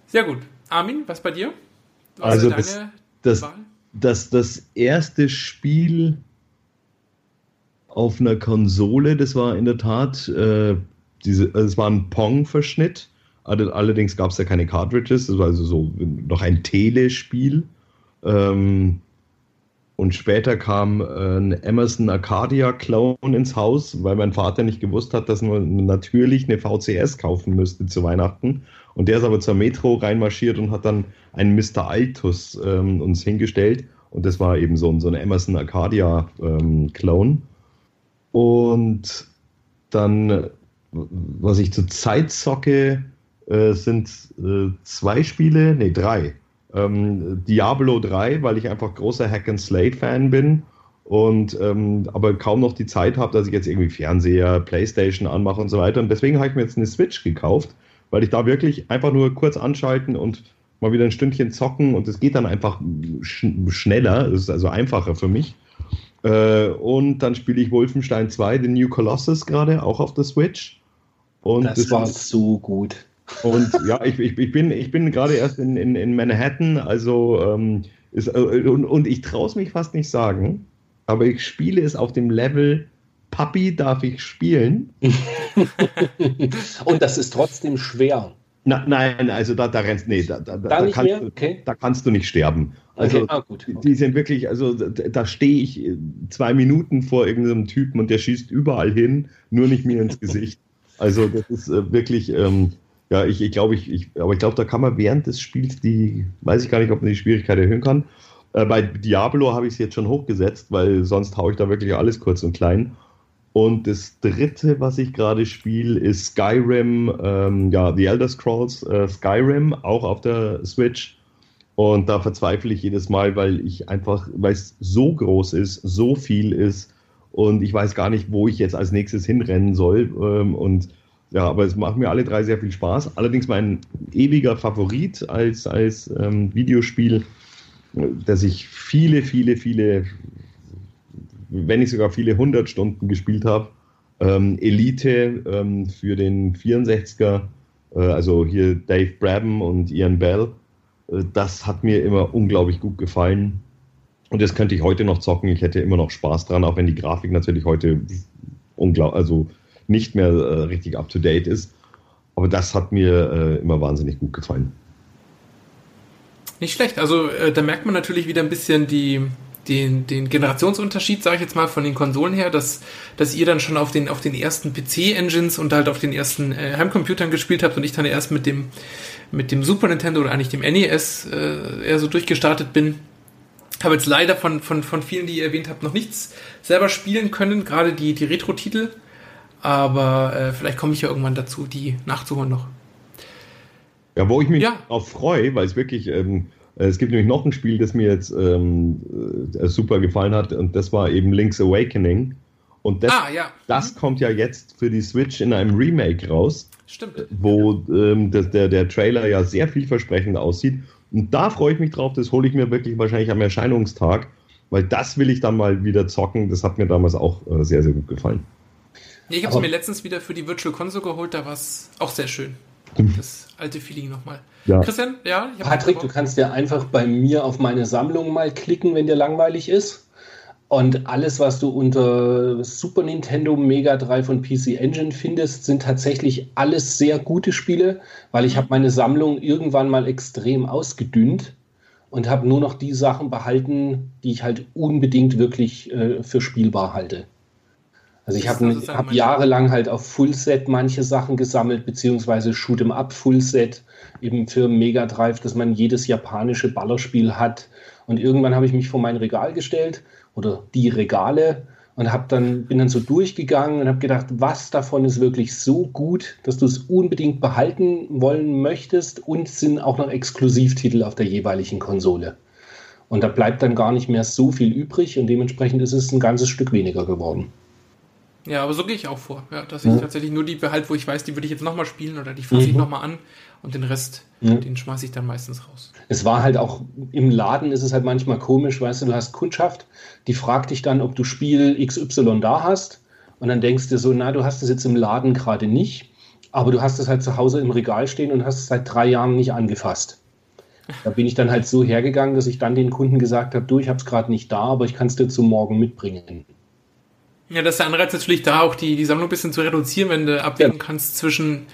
sehr gut. Armin, was bei dir? Was also das, das, das, das erste Spiel, auf einer Konsole. Das war in der Tat, äh, diese, also es war ein Pong-Verschnitt. Allerdings gab es ja keine Cartridges. Das war also so noch ein Telespiel. Ähm, und später kam äh, ein Emerson Arcadia Clone ins Haus, weil mein Vater nicht gewusst hat, dass man natürlich eine VCS kaufen müsste zu Weihnachten. Und der ist aber zur Metro reinmarschiert und hat dann einen Mr. Altus ähm, uns hingestellt. Und das war eben so, so ein Emerson Arcadia ähm, Clone. Und dann, was ich zurzeit zocke, äh, sind äh, zwei Spiele, nee, drei. Ähm, Diablo 3, weil ich einfach großer Hack and Slate Fan bin und ähm, aber kaum noch die Zeit habe, dass ich jetzt irgendwie Fernseher, Playstation anmache und so weiter. Und deswegen habe ich mir jetzt eine Switch gekauft, weil ich da wirklich einfach nur kurz anschalten und mal wieder ein Stündchen zocken und es geht dann einfach sch schneller, es ist also einfacher für mich. Äh, und dann spiele ich Wolfenstein 2, The New Colossus gerade, auch auf der Switch. Und das, das war so gut. Und ja, ich, ich, ich bin, ich bin gerade erst in, in, in Manhattan, also ähm, ist, äh, und, und ich traue es mich fast nicht sagen, aber ich spiele es auf dem Level Papi darf ich spielen. und das ist trotzdem schwer. Na, nein, also da, da rennst, nee, da, da, da, da kannst, okay. da kannst du nicht sterben. Also okay. ah, okay. die sind wirklich, also da stehe ich zwei Minuten vor irgendeinem Typen und der schießt überall hin, nur nicht mir ins Gesicht. Also das ist äh, wirklich, ähm, ja, ich, ich glaube, ich, ich, aber ich glaube, da kann man während des Spiels die, weiß ich gar nicht, ob man die Schwierigkeit erhöhen kann. Äh, bei Diablo habe ich es jetzt schon hochgesetzt, weil sonst haue ich da wirklich alles kurz und klein. Und das dritte, was ich gerade spiele, ist Skyrim, ähm, ja, The Elder Scrolls äh, Skyrim, auch auf der Switch. Und da verzweifle ich jedes Mal, weil ich einfach, weil es so groß ist, so viel ist und ich weiß gar nicht, wo ich jetzt als nächstes hinrennen soll. Ähm, und ja, aber es macht mir alle drei sehr viel Spaß. Allerdings mein ewiger Favorit als, als ähm, Videospiel, das ich viele, viele, viele wenn nicht sogar viele hundert Stunden gespielt habe. Ähm, Elite ähm, für den 64er, äh, also hier Dave Brabham und Ian Bell. Äh, das hat mir immer unglaublich gut gefallen. Und das könnte ich heute noch zocken. Ich hätte immer noch Spaß dran, auch wenn die Grafik natürlich heute also nicht mehr äh, richtig up to date ist. Aber das hat mir äh, immer wahnsinnig gut gefallen. Nicht schlecht. Also äh, da merkt man natürlich wieder ein bisschen die, den, den Generationsunterschied, sage ich jetzt mal, von den Konsolen her, dass, dass ihr dann schon auf den, auf den ersten PC-Engines und halt auf den ersten äh, Heimcomputern gespielt habt und ich dann erst mit dem, mit dem Super Nintendo oder eigentlich dem NES äh, eher so durchgestartet bin. Habe jetzt leider von, von, von vielen, die ihr erwähnt habt, noch nichts selber spielen können, gerade die, die Retro-Titel. Aber äh, vielleicht komme ich ja irgendwann dazu, die nachzuholen noch. Ja, wo ich mich ja. auch freue, weil es wirklich ähm, äh, es gibt nämlich noch ein Spiel, das mir jetzt ähm, äh, super gefallen hat, und das war eben Link's Awakening. Und das, ah, ja. das mhm. kommt ja jetzt für die Switch in einem Remake raus. Stimmt. Wo ähm, das, der, der Trailer ja sehr vielversprechend aussieht. Und da freue ich mich drauf, das hole ich mir wirklich wahrscheinlich am Erscheinungstag, weil das will ich dann mal wieder zocken. Das hat mir damals auch äh, sehr, sehr gut gefallen. Nee, ich habe es mir letztens wieder für die Virtual Console geholt, da war es auch sehr schön. Das alte Feeling nochmal. Ja. Christian, ja? Patrick, du kannst ja einfach bei mir auf meine Sammlung mal klicken, wenn dir langweilig ist. Und alles, was du unter Super Nintendo, Mega Drive und PC Engine findest, sind tatsächlich alles sehr gute Spiele, weil ich mhm. habe meine Sammlung irgendwann mal extrem ausgedünnt. und habe nur noch die Sachen behalten, die ich halt unbedingt wirklich äh, für spielbar halte. Also ich habe hab jahrelang halt auf Fullset manche Sachen gesammelt, beziehungsweise Shoot'em Up Fullset, eben für Mega Drive, dass man jedes japanische Ballerspiel hat. Und irgendwann habe ich mich vor mein Regal gestellt oder die Regale und habe dann bin dann so durchgegangen und habe gedacht, was davon ist wirklich so gut, dass du es unbedingt behalten wollen möchtest und sind auch noch Exklusivtitel auf der jeweiligen Konsole. Und da bleibt dann gar nicht mehr so viel übrig und dementsprechend ist es ein ganzes Stück weniger geworden. Ja, aber so gehe ich auch vor, ja, dass ich ja. tatsächlich nur die behalte, wo ich weiß, die würde ich jetzt nochmal spielen oder die fasse mhm. ich nochmal an und den Rest, ja. den schmeiße ich dann meistens raus. Es war halt auch, im Laden ist es halt manchmal komisch, weißt du, du hast Kundschaft, die fragt dich dann, ob du Spiel XY da hast und dann denkst du so, na, du hast es jetzt im Laden gerade nicht, aber du hast es halt zu Hause im Regal stehen und hast es seit drei Jahren nicht angefasst. Da bin ich dann halt so hergegangen, dass ich dann den Kunden gesagt habe, du, ich habe es gerade nicht da, aber ich kann es dir zum Morgen mitbringen. Ja, das ist der Anreiz natürlich da, auch die, die Sammlung ein bisschen zu reduzieren, wenn du abwägen ja. kannst zwischen,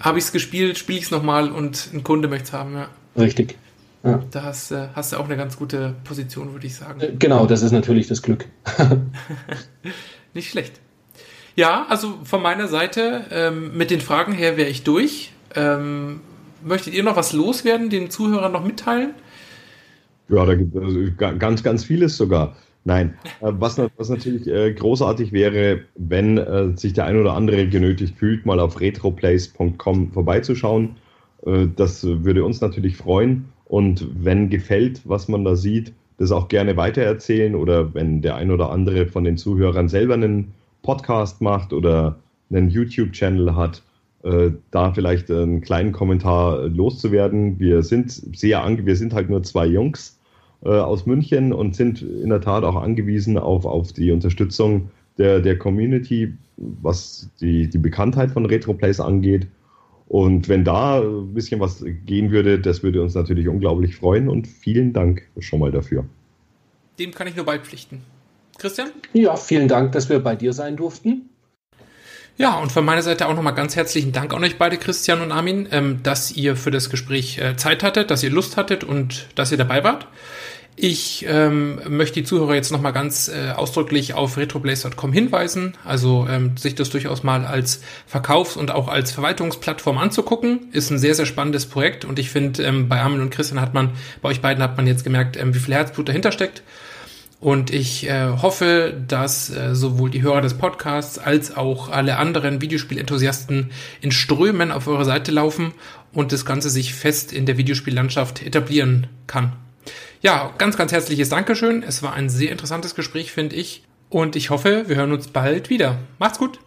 habe ich es gespielt, spiele ich es nochmal und ein Kunde möchte es haben. Ja. Richtig. Ja. Da hast, äh, hast du auch eine ganz gute Position, würde ich sagen. Äh, genau, das ist natürlich das Glück. Nicht schlecht. Ja, also von meiner Seite, ähm, mit den Fragen her wäre ich durch. Ähm, möchtet ihr noch was loswerden, den Zuhörern noch mitteilen? Ja, da gibt es also ganz, ganz vieles sogar. Nein, äh, was, was natürlich äh, großartig wäre, wenn äh, sich der ein oder andere genötigt fühlt, mal auf retroplace.com vorbeizuschauen. Das würde uns natürlich freuen. Und wenn gefällt, was man da sieht, das auch gerne weitererzählen oder wenn der ein oder andere von den Zuhörern selber einen Podcast macht oder einen YouTube-Channel hat, da vielleicht einen kleinen Kommentar loszuwerden. Wir sind sehr wir sind halt nur zwei Jungs äh, aus München und sind in der Tat auch angewiesen auf, auf die Unterstützung der, der Community, was die, die Bekanntheit von RetroPlays angeht. Und wenn da ein bisschen was gehen würde, das würde uns natürlich unglaublich freuen und vielen Dank schon mal dafür. Dem kann ich nur beipflichten. Christian? Ja, vielen Dank, dass wir bei dir sein durften. Ja, und von meiner Seite auch nochmal ganz herzlichen Dank an euch beide, Christian und Armin, ähm, dass ihr für das Gespräch äh, Zeit hattet, dass ihr Lust hattet und dass ihr dabei wart. Ich ähm, möchte die Zuhörer jetzt nochmal ganz äh, ausdrücklich auf retroblaze.com hinweisen, also ähm, sich das durchaus mal als Verkaufs- und auch als Verwaltungsplattform anzugucken. Ist ein sehr, sehr spannendes Projekt und ich finde, ähm, bei Armin und Christian hat man, bei euch beiden hat man jetzt gemerkt, ähm, wie viel Herzblut dahinter steckt. Und ich äh, hoffe, dass äh, sowohl die Hörer des Podcasts als auch alle anderen Videospielenthusiasten in Strömen auf eure Seite laufen und das Ganze sich fest in der Videospiellandschaft etablieren kann. Ja, ganz, ganz herzliches Dankeschön. Es war ein sehr interessantes Gespräch, finde ich. Und ich hoffe, wir hören uns bald wieder. Macht's gut.